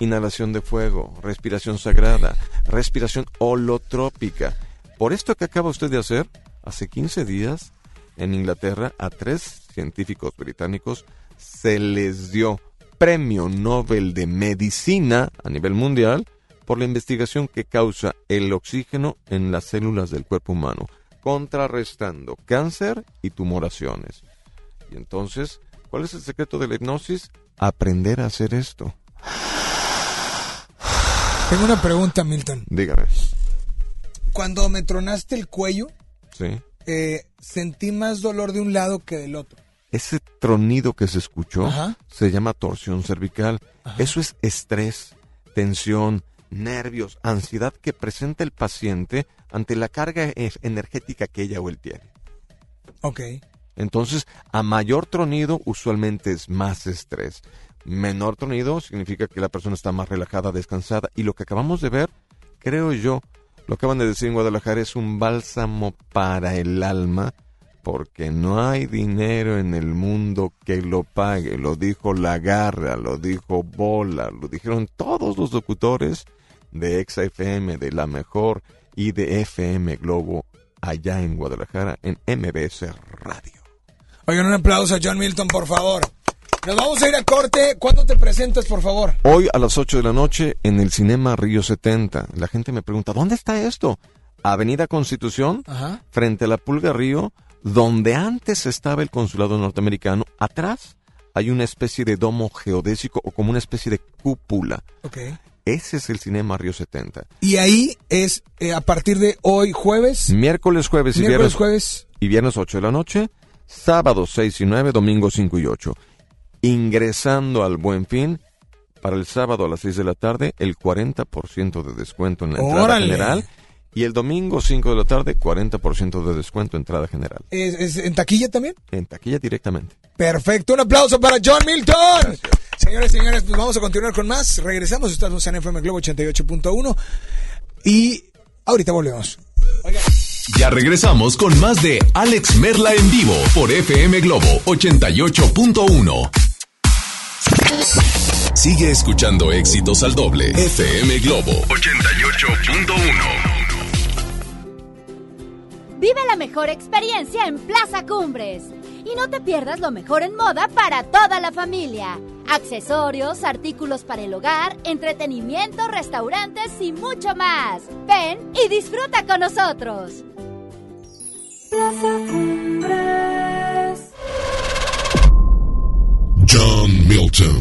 inhalación de fuego, respiración sagrada, respiración holotrópica. Por esto que acaba usted de hacer, hace 15 días, en Inglaterra, a tres científicos británicos se les dio premio Nobel de Medicina a nivel mundial por la investigación que causa el oxígeno en las células del cuerpo humano, contrarrestando cáncer y tumoraciones. Y entonces, ¿cuál es el secreto de la hipnosis? Aprender a hacer esto. Tengo una pregunta, Milton. Dígame. Cuando me tronaste el cuello, Sí. eh, sentí más dolor de un lado que del otro. Ese tronido que se escuchó Ajá. se llama torsión cervical. Eso es estrés, tensión, nervios, ansiedad que presenta el paciente ante la carga e- energética que ella o él tiene. Ok. Entonces, a mayor tronido usualmente es más estrés. Menor tronido significa que la persona está más relajada, descansada. Y lo que acabamos de ver, creo yo, lo acaban de decir en Guadalajara, es un bálsamo para el alma, porque no hay dinero en el mundo que lo pague. Lo dijo Lagarra, lo dijo Bola, lo dijeron todos los locutores de Exa FM, de La Mejor y de FM Globo allá en Guadalajara, en MBS Radio. Oigan, un aplauso a John Milton, por favor. Nos vamos a ir a corte. ¿Cuándo te presentas, por favor? Hoy a las 8 de la noche en el Cinema Río 70. La gente me pregunta, ¿dónde está esto? Avenida Constitución, Ajá. frente a la Pulga Río, donde antes estaba el consulado norteamericano. Atrás hay una especie de domo geodésico o como una especie de cúpula. Ok. Ese es el Cinema Río 70. Y ahí es eh, a partir de hoy, jueves. Miércoles, jueves y Miércoles, viernes. jueves. Y viernes 8 de la noche, sábado 6 y 9, domingo 5 y 8. Ingresando al Buen Fin, para el sábado a las 6 de la tarde, el 40% de descuento en la entrada ¡Órale! general. Y el domingo 5 de la tarde, 40% de descuento en entrada general. ¿Es, es en taquilla también? En taquilla directamente. Perfecto. Un aplauso para John Milton. Señores, señores, pues vamos a continuar con más. Regresamos. Estamos en FM Globo 88.1. Y ahorita volvemos. Ya regresamos con más de Alex Merla en vivo por FM Globo 88.1. Sigue escuchando éxitos al doble. FM Globo 88.1. Vive la mejor experiencia en Plaza Cumbres. Y no te pierdas lo mejor en moda para toda la familia. Accesorios, artículos para el hogar, entretenimiento, restaurantes y mucho más. Ven y disfruta con nosotros. Plaza Cumbres. Milton.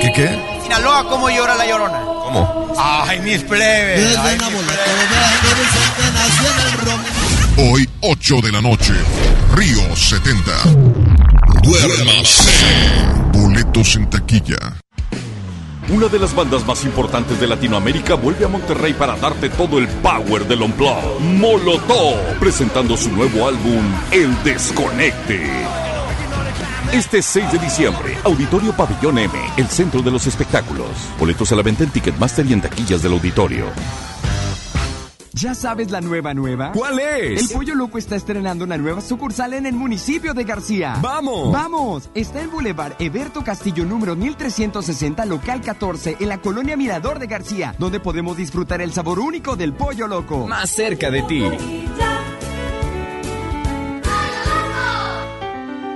¿Qué qué? Sinaloa, ¿cómo llora la llorona? ¿Cómo? Ay, mis plebes. Ay, mis Hoy, 8 de la noche. Río 70. Duérmase. Boletos en taquilla. Una de las bandas más importantes de Latinoamérica vuelve a Monterrey para darte todo el power del Unplugged. Molotov, presentando su nuevo álbum, El Desconecte. Este 6 de diciembre, Auditorio Pabellón M, el centro de los espectáculos. Boletos a la venta en Ticketmaster y en taquillas del auditorio. ¿Ya sabes la nueva nueva? ¿Cuál es? El Pollo Loco está estrenando una nueva sucursal en el municipio de García. ¡Vamos! ¡Vamos! Está en Boulevard Eberto Castillo número 1360, local 14, en la colonia Mirador de García, donde podemos disfrutar el sabor único del Pollo Loco. Más cerca de ti.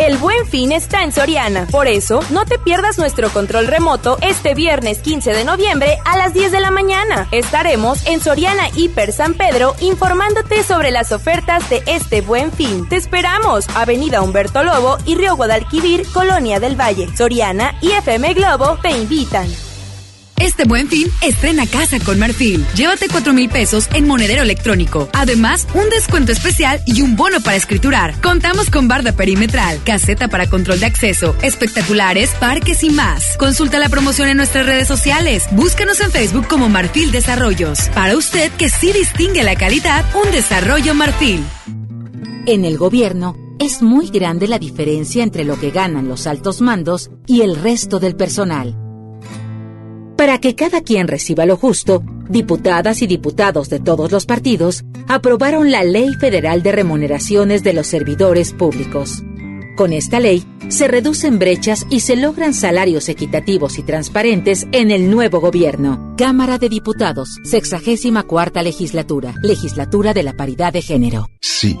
El buen fin está en Soriana. Por eso, no te pierdas nuestro control remoto este viernes 15 de noviembre a las 10 de la mañana. Estaremos en Soriana Hiper San Pedro informándote sobre las ofertas de este buen fin. Te esperamos. Avenida Humberto Lobo y Río Guadalquivir, Colonia del Valle. Soriana y FM Globo te invitan. Este buen fin, estrena casa con Marfil. Llévate 4 mil pesos en monedero electrónico. Además, un descuento especial y un bono para escriturar. Contamos con barda perimetral, caseta para control de acceso, espectaculares, parques y más. Consulta la promoción en nuestras redes sociales. Búscanos en Facebook como Marfil Desarrollos. Para usted que sí distingue la calidad, un desarrollo Marfil. En el gobierno, es muy grande la diferencia entre lo que ganan los altos mandos y el resto del personal. Para que cada quien reciba lo justo, diputadas y diputados de todos los partidos aprobaron la Ley Federal de Remuneraciones de los Servidores Públicos. Con esta ley, se reducen brechas y se logran salarios equitativos y transparentes en el nuevo gobierno. Cámara de Diputados, 64 legislatura, legislatura de la paridad de género. Sí,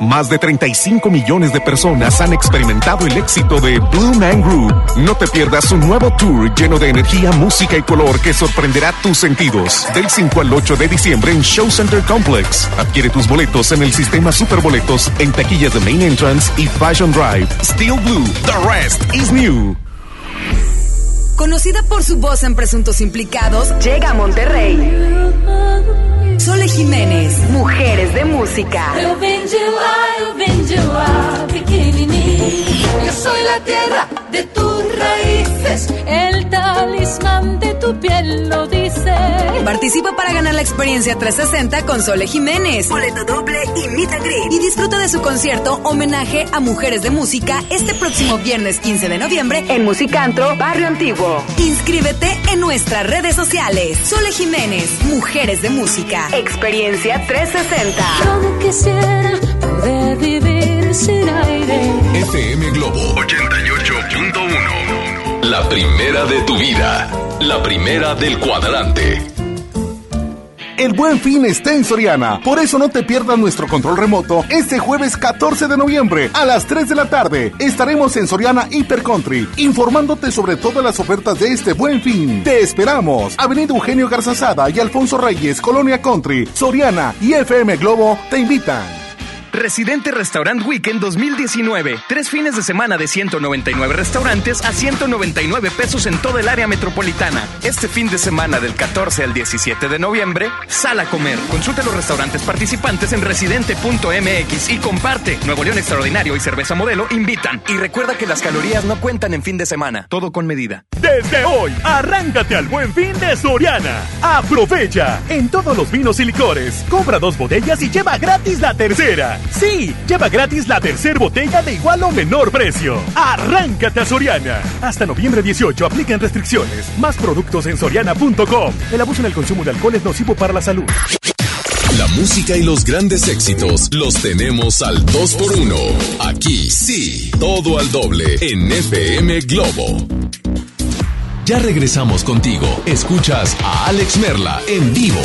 Más de 35 millones de personas han experimentado el éxito de Blue Man Group. No te pierdas un nuevo tour lleno de energía, música y color que sorprenderá tus sentidos. Del 5 al 8 de diciembre en Show Center Complex. Adquiere tus boletos en el sistema Superboletos en taquillas de Main Entrance y Fashion Drive. Steel Blue, the rest is new. Conocida por su voz en Presuntos Implicados, llega a Monterrey. Sole Jiménez, Mujeres de Música. Yo soy la tierra de tus el talismán de tu piel lo dice. Participa para ganar la experiencia 360 con Sole Jiménez. Boleto doble y meet and greet. Y disfruta de su concierto homenaje a Mujeres de Música este próximo viernes 15 de noviembre en Musicantro, Barrio Antiguo. Inscríbete en nuestras redes sociales. Sole Jiménez, Mujeres de Música. Experiencia 360. Yo quisiera poder vivir sin aire. FM Globo 88.1. La primera de tu vida. La primera del cuadrante. El buen fin está en Soriana. Por eso no te pierdas nuestro control remoto este jueves 14 de noviembre a las 3 de la tarde. Estaremos en Soriana Hiper Country informándote sobre todas las ofertas de este buen fin. Te esperamos. Avenida Eugenio Garzazada y Alfonso Reyes, Colonia Country, Soriana y FM Globo te invitan. Residente Restaurant Weekend 2019. Tres fines de semana de 199 restaurantes a 199 pesos en toda el área metropolitana. Este fin de semana del 14 al 17 de noviembre, sal a comer. Consulta los restaurantes participantes en residente.mx y comparte. Nuevo León Extraordinario y Cerveza Modelo invitan. Y recuerda que las calorías no cuentan en fin de semana. Todo con medida. Desde hoy, arráncate al buen fin de Soriana. Aprovecha en todos los vinos y licores. Compra dos botellas y lleva gratis la tercera. Sí, lleva gratis la tercera botella de igual o menor precio. Arráncate a Soriana. Hasta noviembre 18 aplican restricciones. Más productos en soriana.com. El abuso en el consumo de alcohol es nocivo para la salud. La música y los grandes éxitos los tenemos al 2x1. Aquí sí, todo al doble en FM Globo. Ya regresamos contigo. Escuchas a Alex Merla en vivo.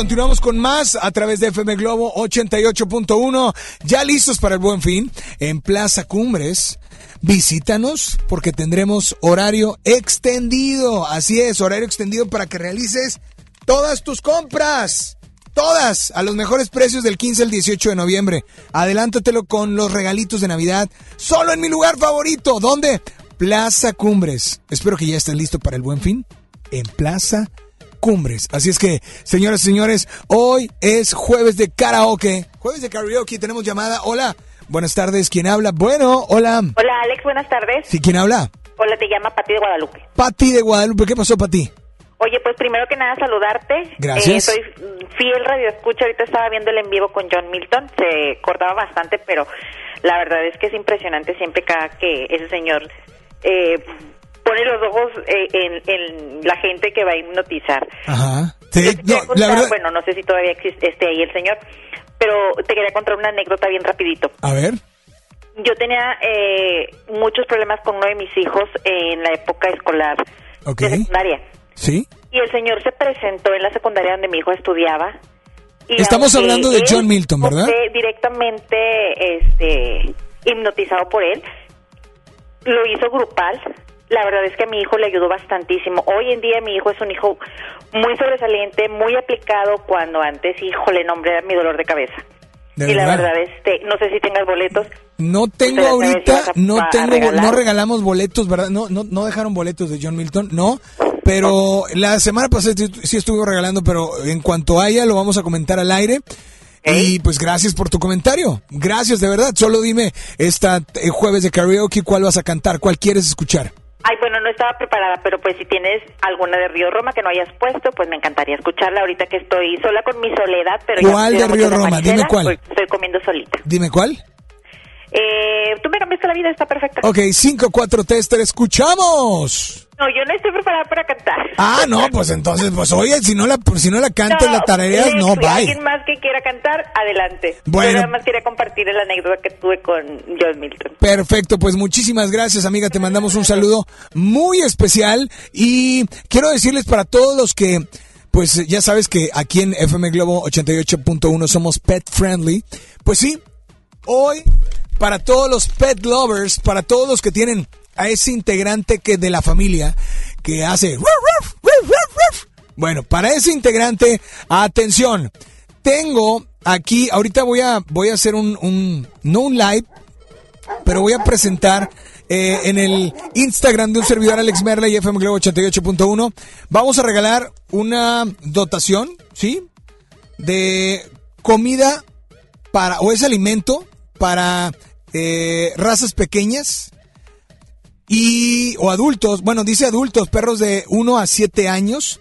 Continuamos con más a través de FM Globo 88.1. Ya listos para el buen fin en Plaza Cumbres. Visítanos porque tendremos horario extendido. Así es, horario extendido para que realices todas tus compras. Todas a los mejores precios del 15 al 18 de noviembre. Adelántatelo con los regalitos de Navidad. Solo en mi lugar favorito. ¿Dónde? Plaza Cumbres. Espero que ya estés listo para el buen fin en Plaza Cumbres. Así es que, señoras y señores, hoy es jueves de karaoke. Jueves de karaoke, tenemos llamada. Hola, buenas tardes, ¿quién habla? Bueno, hola. Hola Alex, buenas tardes. ¿Sí, quién habla? Hola, te llama Pati de Guadalupe. Pati de Guadalupe, ¿qué pasó, Pati? Oye, pues primero que nada saludarte. Gracias. Eh, soy fiel radio escucha, ahorita estaba viendo el en vivo con John Milton, se cortaba bastante, pero la verdad es que es impresionante siempre cada que ese señor eh, pone los ojos eh, en, en la gente que va a hipnotizar. Ajá. Sí, te no, quería la contar- verdad. Bueno, no sé si todavía existe esté ahí el señor, pero te quería contar una anécdota bien rapidito. A ver. Yo tenía eh, muchos problemas con uno de mis hijos en la época escolar Ok. de secundaria. ¿Sí? Y el señor se presentó en la secundaria donde mi hijo estudiaba. Y Estamos hablando de John Milton, ¿verdad? directamente este, hipnotizado por él. Lo hizo grupal. La verdad es que a mi hijo le ayudó bastantísimo. Hoy en día mi hijo es un hijo muy sobresaliente, muy aplicado, cuando antes, hijo, le nombré a mi dolor de cabeza. De y la verdad. este, no sé si tengas boletos. No tengo si ahorita, no tengo, no regalamos boletos, ¿verdad? No, no, no dejaron boletos de John Milton, no. Pero la semana pasada sí estuve regalando, pero en cuanto haya lo vamos a comentar al aire. Y pues gracias por tu comentario. Gracias de verdad. Solo dime esta eh, jueves de karaoke cuál vas a cantar, cuál quieres escuchar. Ay, bueno, no estaba preparada, pero pues si tienes alguna de Río Roma que no hayas puesto, pues me encantaría escucharla ahorita que estoy sola con mi soledad. Pero ¿Cuál de Río Roma? Dime cuál. estoy comiendo solita. Dime cuál. Eh, tú me cambiaste la vida, está perfecta. Ok, 5, 4, tester, escuchamos. No, yo no estoy preparada para cantar. Ah, no, pues entonces, pues oye, si no la, si no la cantas, la tarareas, no, bye. Alguien más que quiera cantar, adelante. Bueno. Yo nada más quería compartir la anécdota que tuve con John Milton. Perfecto, pues muchísimas gracias amiga, te mandamos un saludo muy especial y quiero decirles para todos los que, pues ya sabes que aquí en FM Globo 88.1 somos pet friendly, pues sí, hoy para todos los pet lovers, para todos los que tienen a ese integrante que de la familia que hace... Bueno, para ese integrante, atención, tengo aquí, ahorita voy a, voy a hacer un, un, no un live, pero voy a presentar eh, en el Instagram de un servidor Alex Merla y FM Globo 88.1. Vamos a regalar una dotación, ¿sí? De comida para, o es alimento para eh, razas pequeñas y, o adultos, bueno, dice adultos, perros de 1 a 7 años.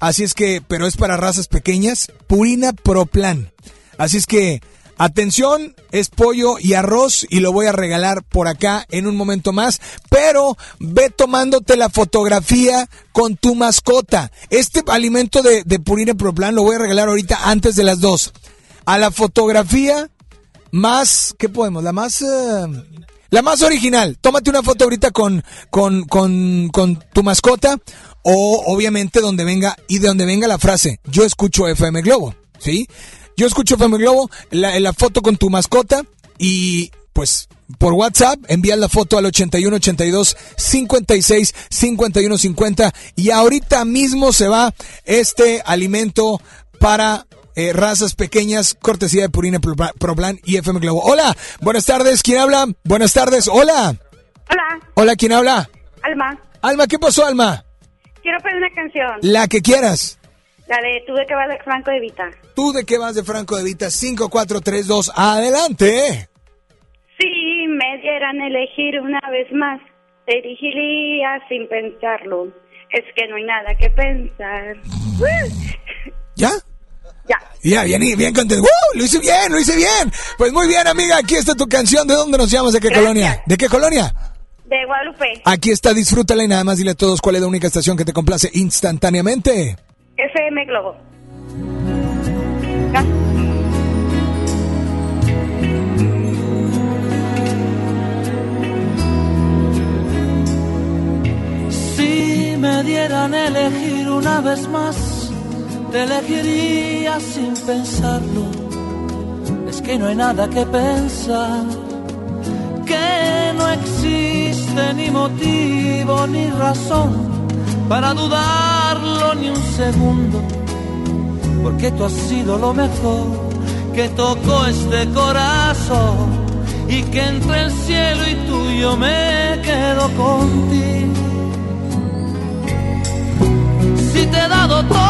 Así es que, pero es para razas pequeñas, Purina Pro Plan. Así es que, atención, es pollo y arroz y lo voy a regalar por acá en un momento más. Pero ve tomándote la fotografía con tu mascota. Este alimento de, de Purina Pro Plan lo voy a regalar ahorita antes de las dos. A la fotografía más, ¿qué podemos? La más... eh, la más original. Tómate una foto ahorita con, con, con, con tu mascota o obviamente donde venga y de donde venga la frase, yo escucho FM Globo, ¿sí? Yo escucho FM Globo, la, la foto con tu mascota y pues por WhatsApp envías la foto al 81 82 56 51 50 y ahorita mismo se va este alimento para eh, razas pequeñas, cortesía de Purina Pro- Proplan y FM Globo. Hola, buenas tardes, ¿quién habla? Buenas tardes, hola. Hola, Hola, ¿quién habla? Alma. Alma, ¿qué pasó, Alma? Quiero pedir una canción. La que quieras. La de Tú de que vas de Franco de Vita. ¿Tú de qué vas de Franco de Vita? 5432, adelante. Si me dieran elegir una vez más, te elegiría sin pensarlo. Es que no hay nada que pensar. ¿Ya? Ya. Ya, bien, bien contento. ¡Uh! Lo hice bien, lo hice bien. Pues muy bien, amiga, aquí está tu canción. ¿De dónde nos llamas? ¿De qué Gracias. colonia? ¿De qué colonia? De Guadalupe. Aquí está, disfrútala y nada más dile a todos cuál es la única estación que te complace instantáneamente. FM Globo. Si me dieran elegir una vez más, te elegiría sin pensarlo. Es que no hay nada que pensar, que no existe ni motivo ni razón para dudarlo ni un segundo, porque tú has sido lo mejor que tocó este corazón y que entre el cielo y tú yo me quedo contigo. Si te he dado todo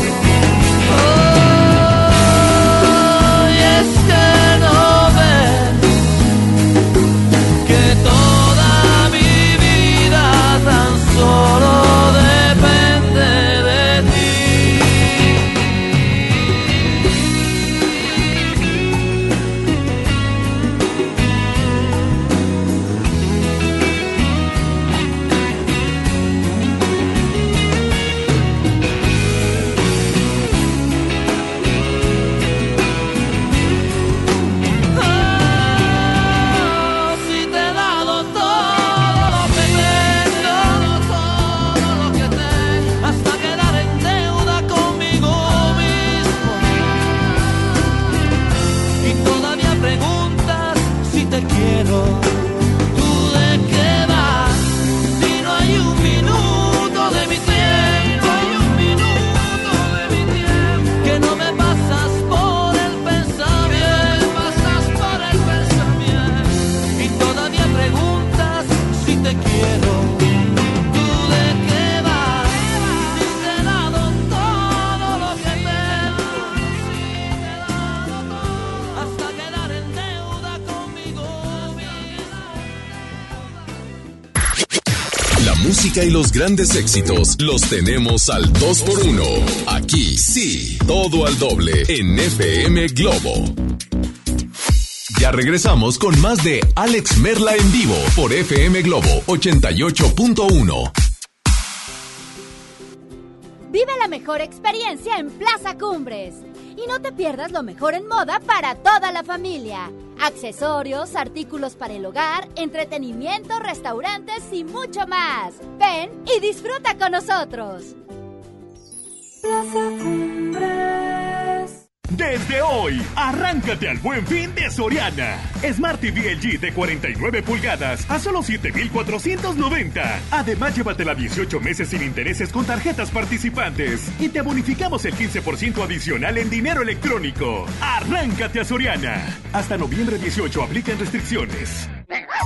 Y los grandes éxitos los tenemos al 2x1. Aquí sí, todo al doble en FM Globo. Ya regresamos con más de Alex Merla en vivo por FM Globo 88.1. Vive la mejor experiencia en Plaza Cumbres. Y no te pierdas lo mejor en moda para toda la familia. Accesorios, artículos para el hogar, entretenimiento, restaurantes y mucho más. Ven y disfruta con nosotros. Plaza. Desde hoy, arráncate al buen fin de Soriana. Smart TV LG de 49 pulgadas a solo 7,490. Además, llévatela 18 meses sin intereses con tarjetas participantes. Y te bonificamos el 15% adicional en dinero electrónico. Arráncate a Soriana. Hasta noviembre 18 aplican restricciones.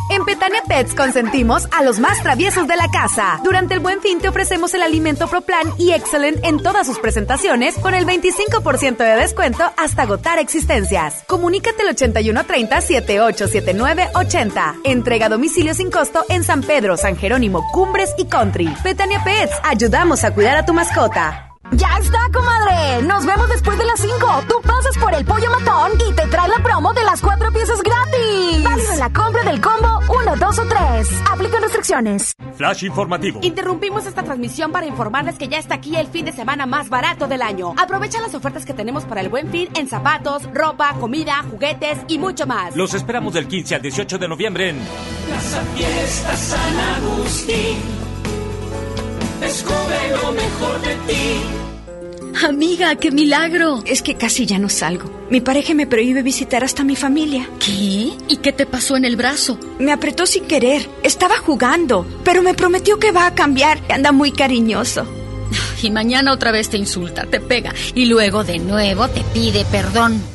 En Petania Pets consentimos a los más traviesos de la casa. Durante el buen fin te ofrecemos el alimento ProPlan y Excellent en todas sus presentaciones con el 25% de descuento hasta agotar existencias. Comunícate al 8130-787980. Entrega a domicilio sin costo en San Pedro, San Jerónimo, Cumbres y Country. Petania Pets, ayudamos a cuidar a tu mascota. ¡Ya está, comadre! Nos vemos después de las 5. Tú pasas por el pollo matón y te trae la promo de las cuatro piezas gratis. Válido en la compra del combo 1, 2 o 3. Aplican restricciones. Flash informativo. Interrumpimos esta transmisión para informarles que ya está aquí el fin de semana más barato del año. Aprovecha las ofertas que tenemos para el buen fin en zapatos, ropa, comida, juguetes y mucho más. Los esperamos del 15 al 18 de noviembre en Plaza Fiesta San Agustín. Descubre lo mejor de ti. Amiga, qué milagro. Es que casi ya no salgo. Mi pareja me prohíbe visitar hasta mi familia. ¿Qué? ¿Y qué te pasó en el brazo? Me apretó sin querer. Estaba jugando, pero me prometió que va a cambiar. Anda muy cariñoso. Y mañana otra vez te insulta, te pega y luego de nuevo te pide perdón.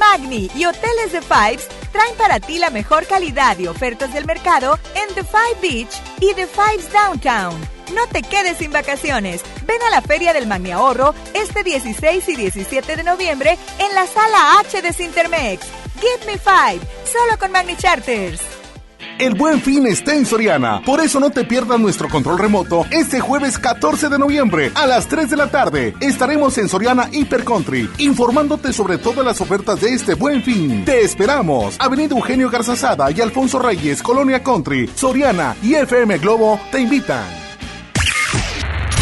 Magni y Hoteles The Fives traen para ti la mejor calidad y ofertas del mercado en The Five Beach y The Fives Downtown. No te quedes sin vacaciones. Ven a la Feria del Magni Ahorro este 16 y 17 de noviembre en la Sala H de Cintermex. Give me five, solo con Magni Charters. El buen fin está en Soriana. Por eso no te pierdas nuestro control remoto este jueves 14 de noviembre a las 3 de la tarde. Estaremos en Soriana Hyper Country informándote sobre todas las ofertas de este buen fin. Te esperamos. Avenida Eugenio Garzazada y Alfonso Reyes, Colonia Country, Soriana y FM Globo te invitan.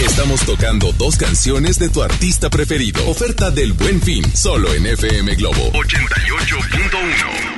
Estamos tocando dos canciones de tu artista preferido. Oferta del buen fin, solo en FM Globo 88.1.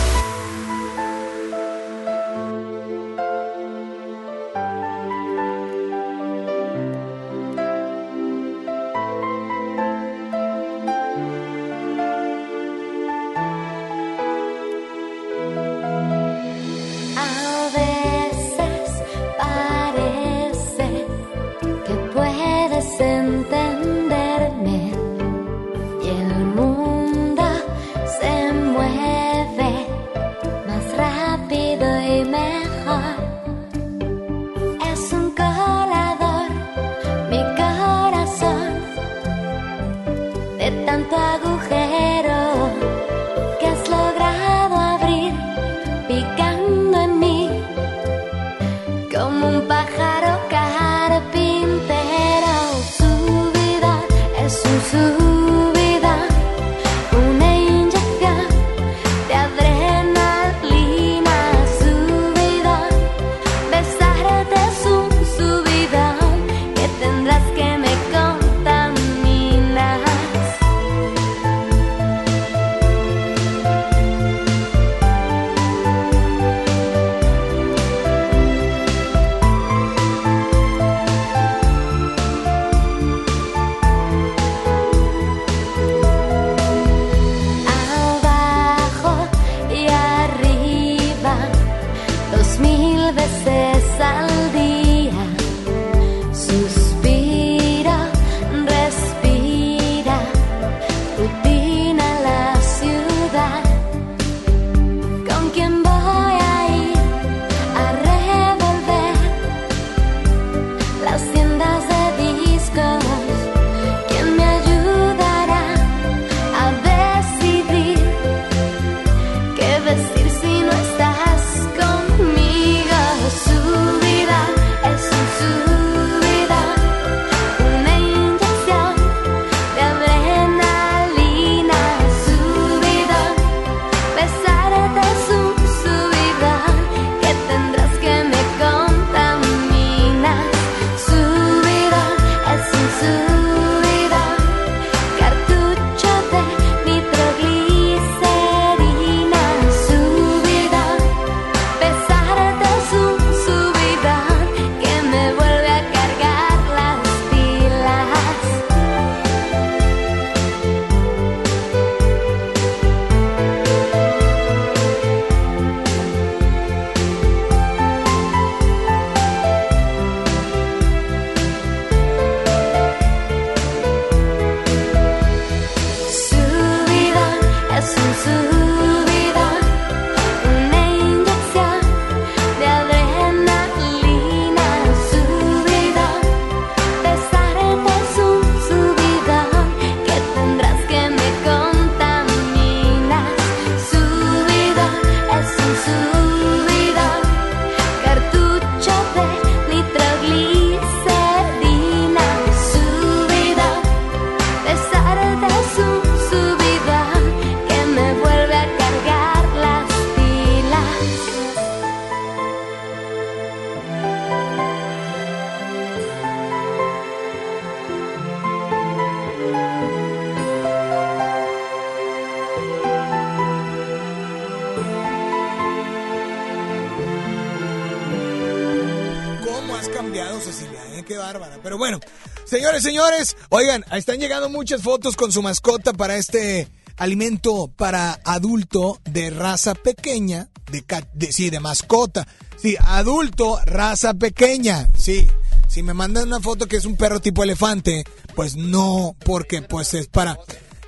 Señores, señores, oigan, están llegando muchas fotos con su mascota para este alimento para adulto de raza pequeña, de, de- sí, de mascota. Sí, adulto, raza pequeña. Sí, si me mandan una foto que es un perro tipo elefante, pues no, porque pues es para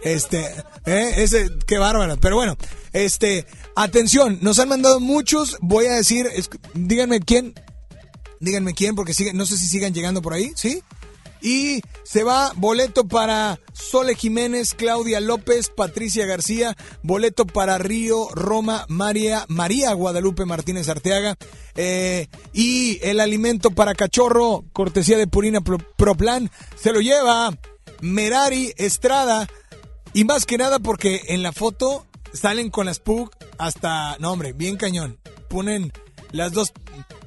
este, eh, ese, qué bárbaro. Pero bueno, este, atención, nos han mandado muchos. Voy a decir, díganme quién, díganme quién, porque no sé si sigan llegando por ahí, ¿sí? Y se va boleto para Sole Jiménez, Claudia López, Patricia García, boleto para Río, Roma, María, María Guadalupe Martínez Arteaga, eh, y el alimento para cachorro, cortesía de Purina Pro- Proplan, se lo lleva Merari Estrada, y más que nada porque en la foto salen con las Pug hasta, no hombre, bien cañón, ponen las dos,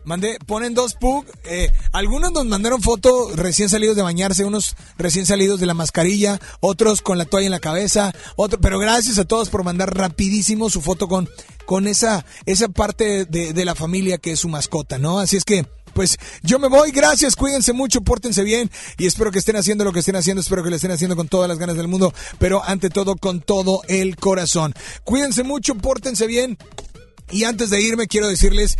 Mandé, ponen dos pug. eh, algunos nos mandaron foto recién salidos de bañarse, unos recién salidos de la mascarilla, otros con la toalla en la cabeza, otro, pero gracias a todos por mandar rapidísimo su foto con, con esa, esa parte de, de la familia que es su mascota, ¿no? Así es que, pues yo me voy, gracias, cuídense mucho, pórtense bien y espero que estén haciendo lo que estén haciendo, espero que lo estén haciendo con todas las ganas del mundo, pero ante todo con todo el corazón. Cuídense mucho, pórtense bien. Y antes de irme, quiero decirles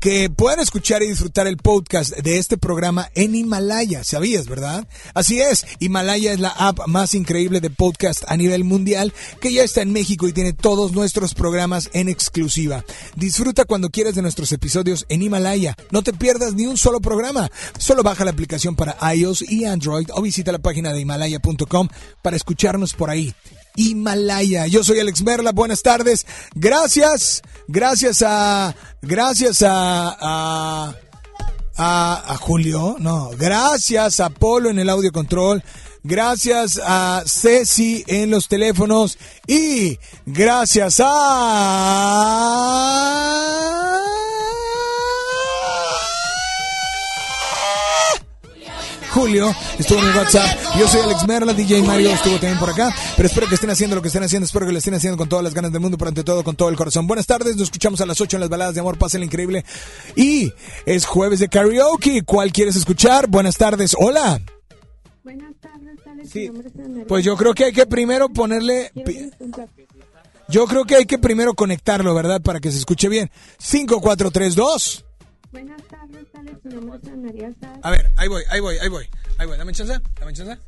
que pueden escuchar y disfrutar el podcast de este programa en Himalaya. ¿Sabías, verdad? Así es, Himalaya es la app más increíble de podcast a nivel mundial que ya está en México y tiene todos nuestros programas en exclusiva. Disfruta cuando quieras de nuestros episodios en Himalaya. No te pierdas ni un solo programa. Solo baja la aplicación para iOS y Android o visita la página de himalaya.com para escucharnos por ahí. Himalaya. Yo soy Alex Merla, buenas tardes. Gracias, gracias a, gracias a, a, a, a Julio, no, gracias a Polo en el audio control, gracias a Ceci en los teléfonos y gracias a... Julio estuvo en el WhatsApp. Yo soy Alex Merla, DJ Mario estuvo también por acá. Pero espero que estén haciendo lo que estén haciendo. Espero que lo estén haciendo con todas las ganas del mundo, pero ante todo con todo el corazón. Buenas tardes, nos escuchamos a las 8 en las baladas de amor. Pásenla increíble. Y es jueves de karaoke. ¿Cuál quieres escuchar? Buenas tardes. Hola. Buenas tardes, Alex. Sí. Mi. Pues yo creo que hay que primero ponerle. Yo creo que hay que primero conectarlo, ¿verdad? Para que se escuche bien. 5432. Buenas tardes, Alex. Mi nombre es Ana María Sáenz. A ver, ahí voy, ahí voy, ahí voy. Ahí voy, dame chance, dame chance.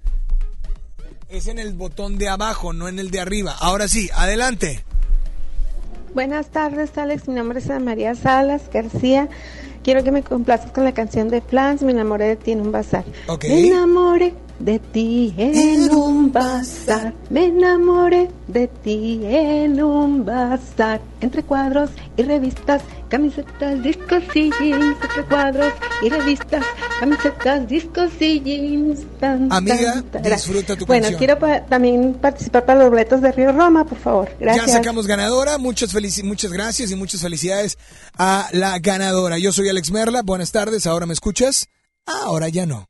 Es en el botón de abajo, no en el de arriba. Ahora sí, adelante. Buenas tardes, Alex. Mi nombre es Ana María Salas García. Quiero que me complazcas con la canción de Flans. Me enamoré de ti en un bazar. Ok. Me enamoré de ti en un bazar. Me enamoré de ti en un bazar. Entre cuadros y revistas, camisetas, discos y jeans. Entre cuadros y revistas, camisetas, discos y jeans. Tan, Amiga, tan, disfruta tu Bueno, canción. quiero pa- también participar para los boletos de Río Roma, por favor. Gracias. Ya sacamos ganadora. Muchas, muchas gracias y muchas felicidades a la ganadora. Yo soy Alex Merla. Buenas tardes. ¿Ahora me escuchas? Ahora ya no.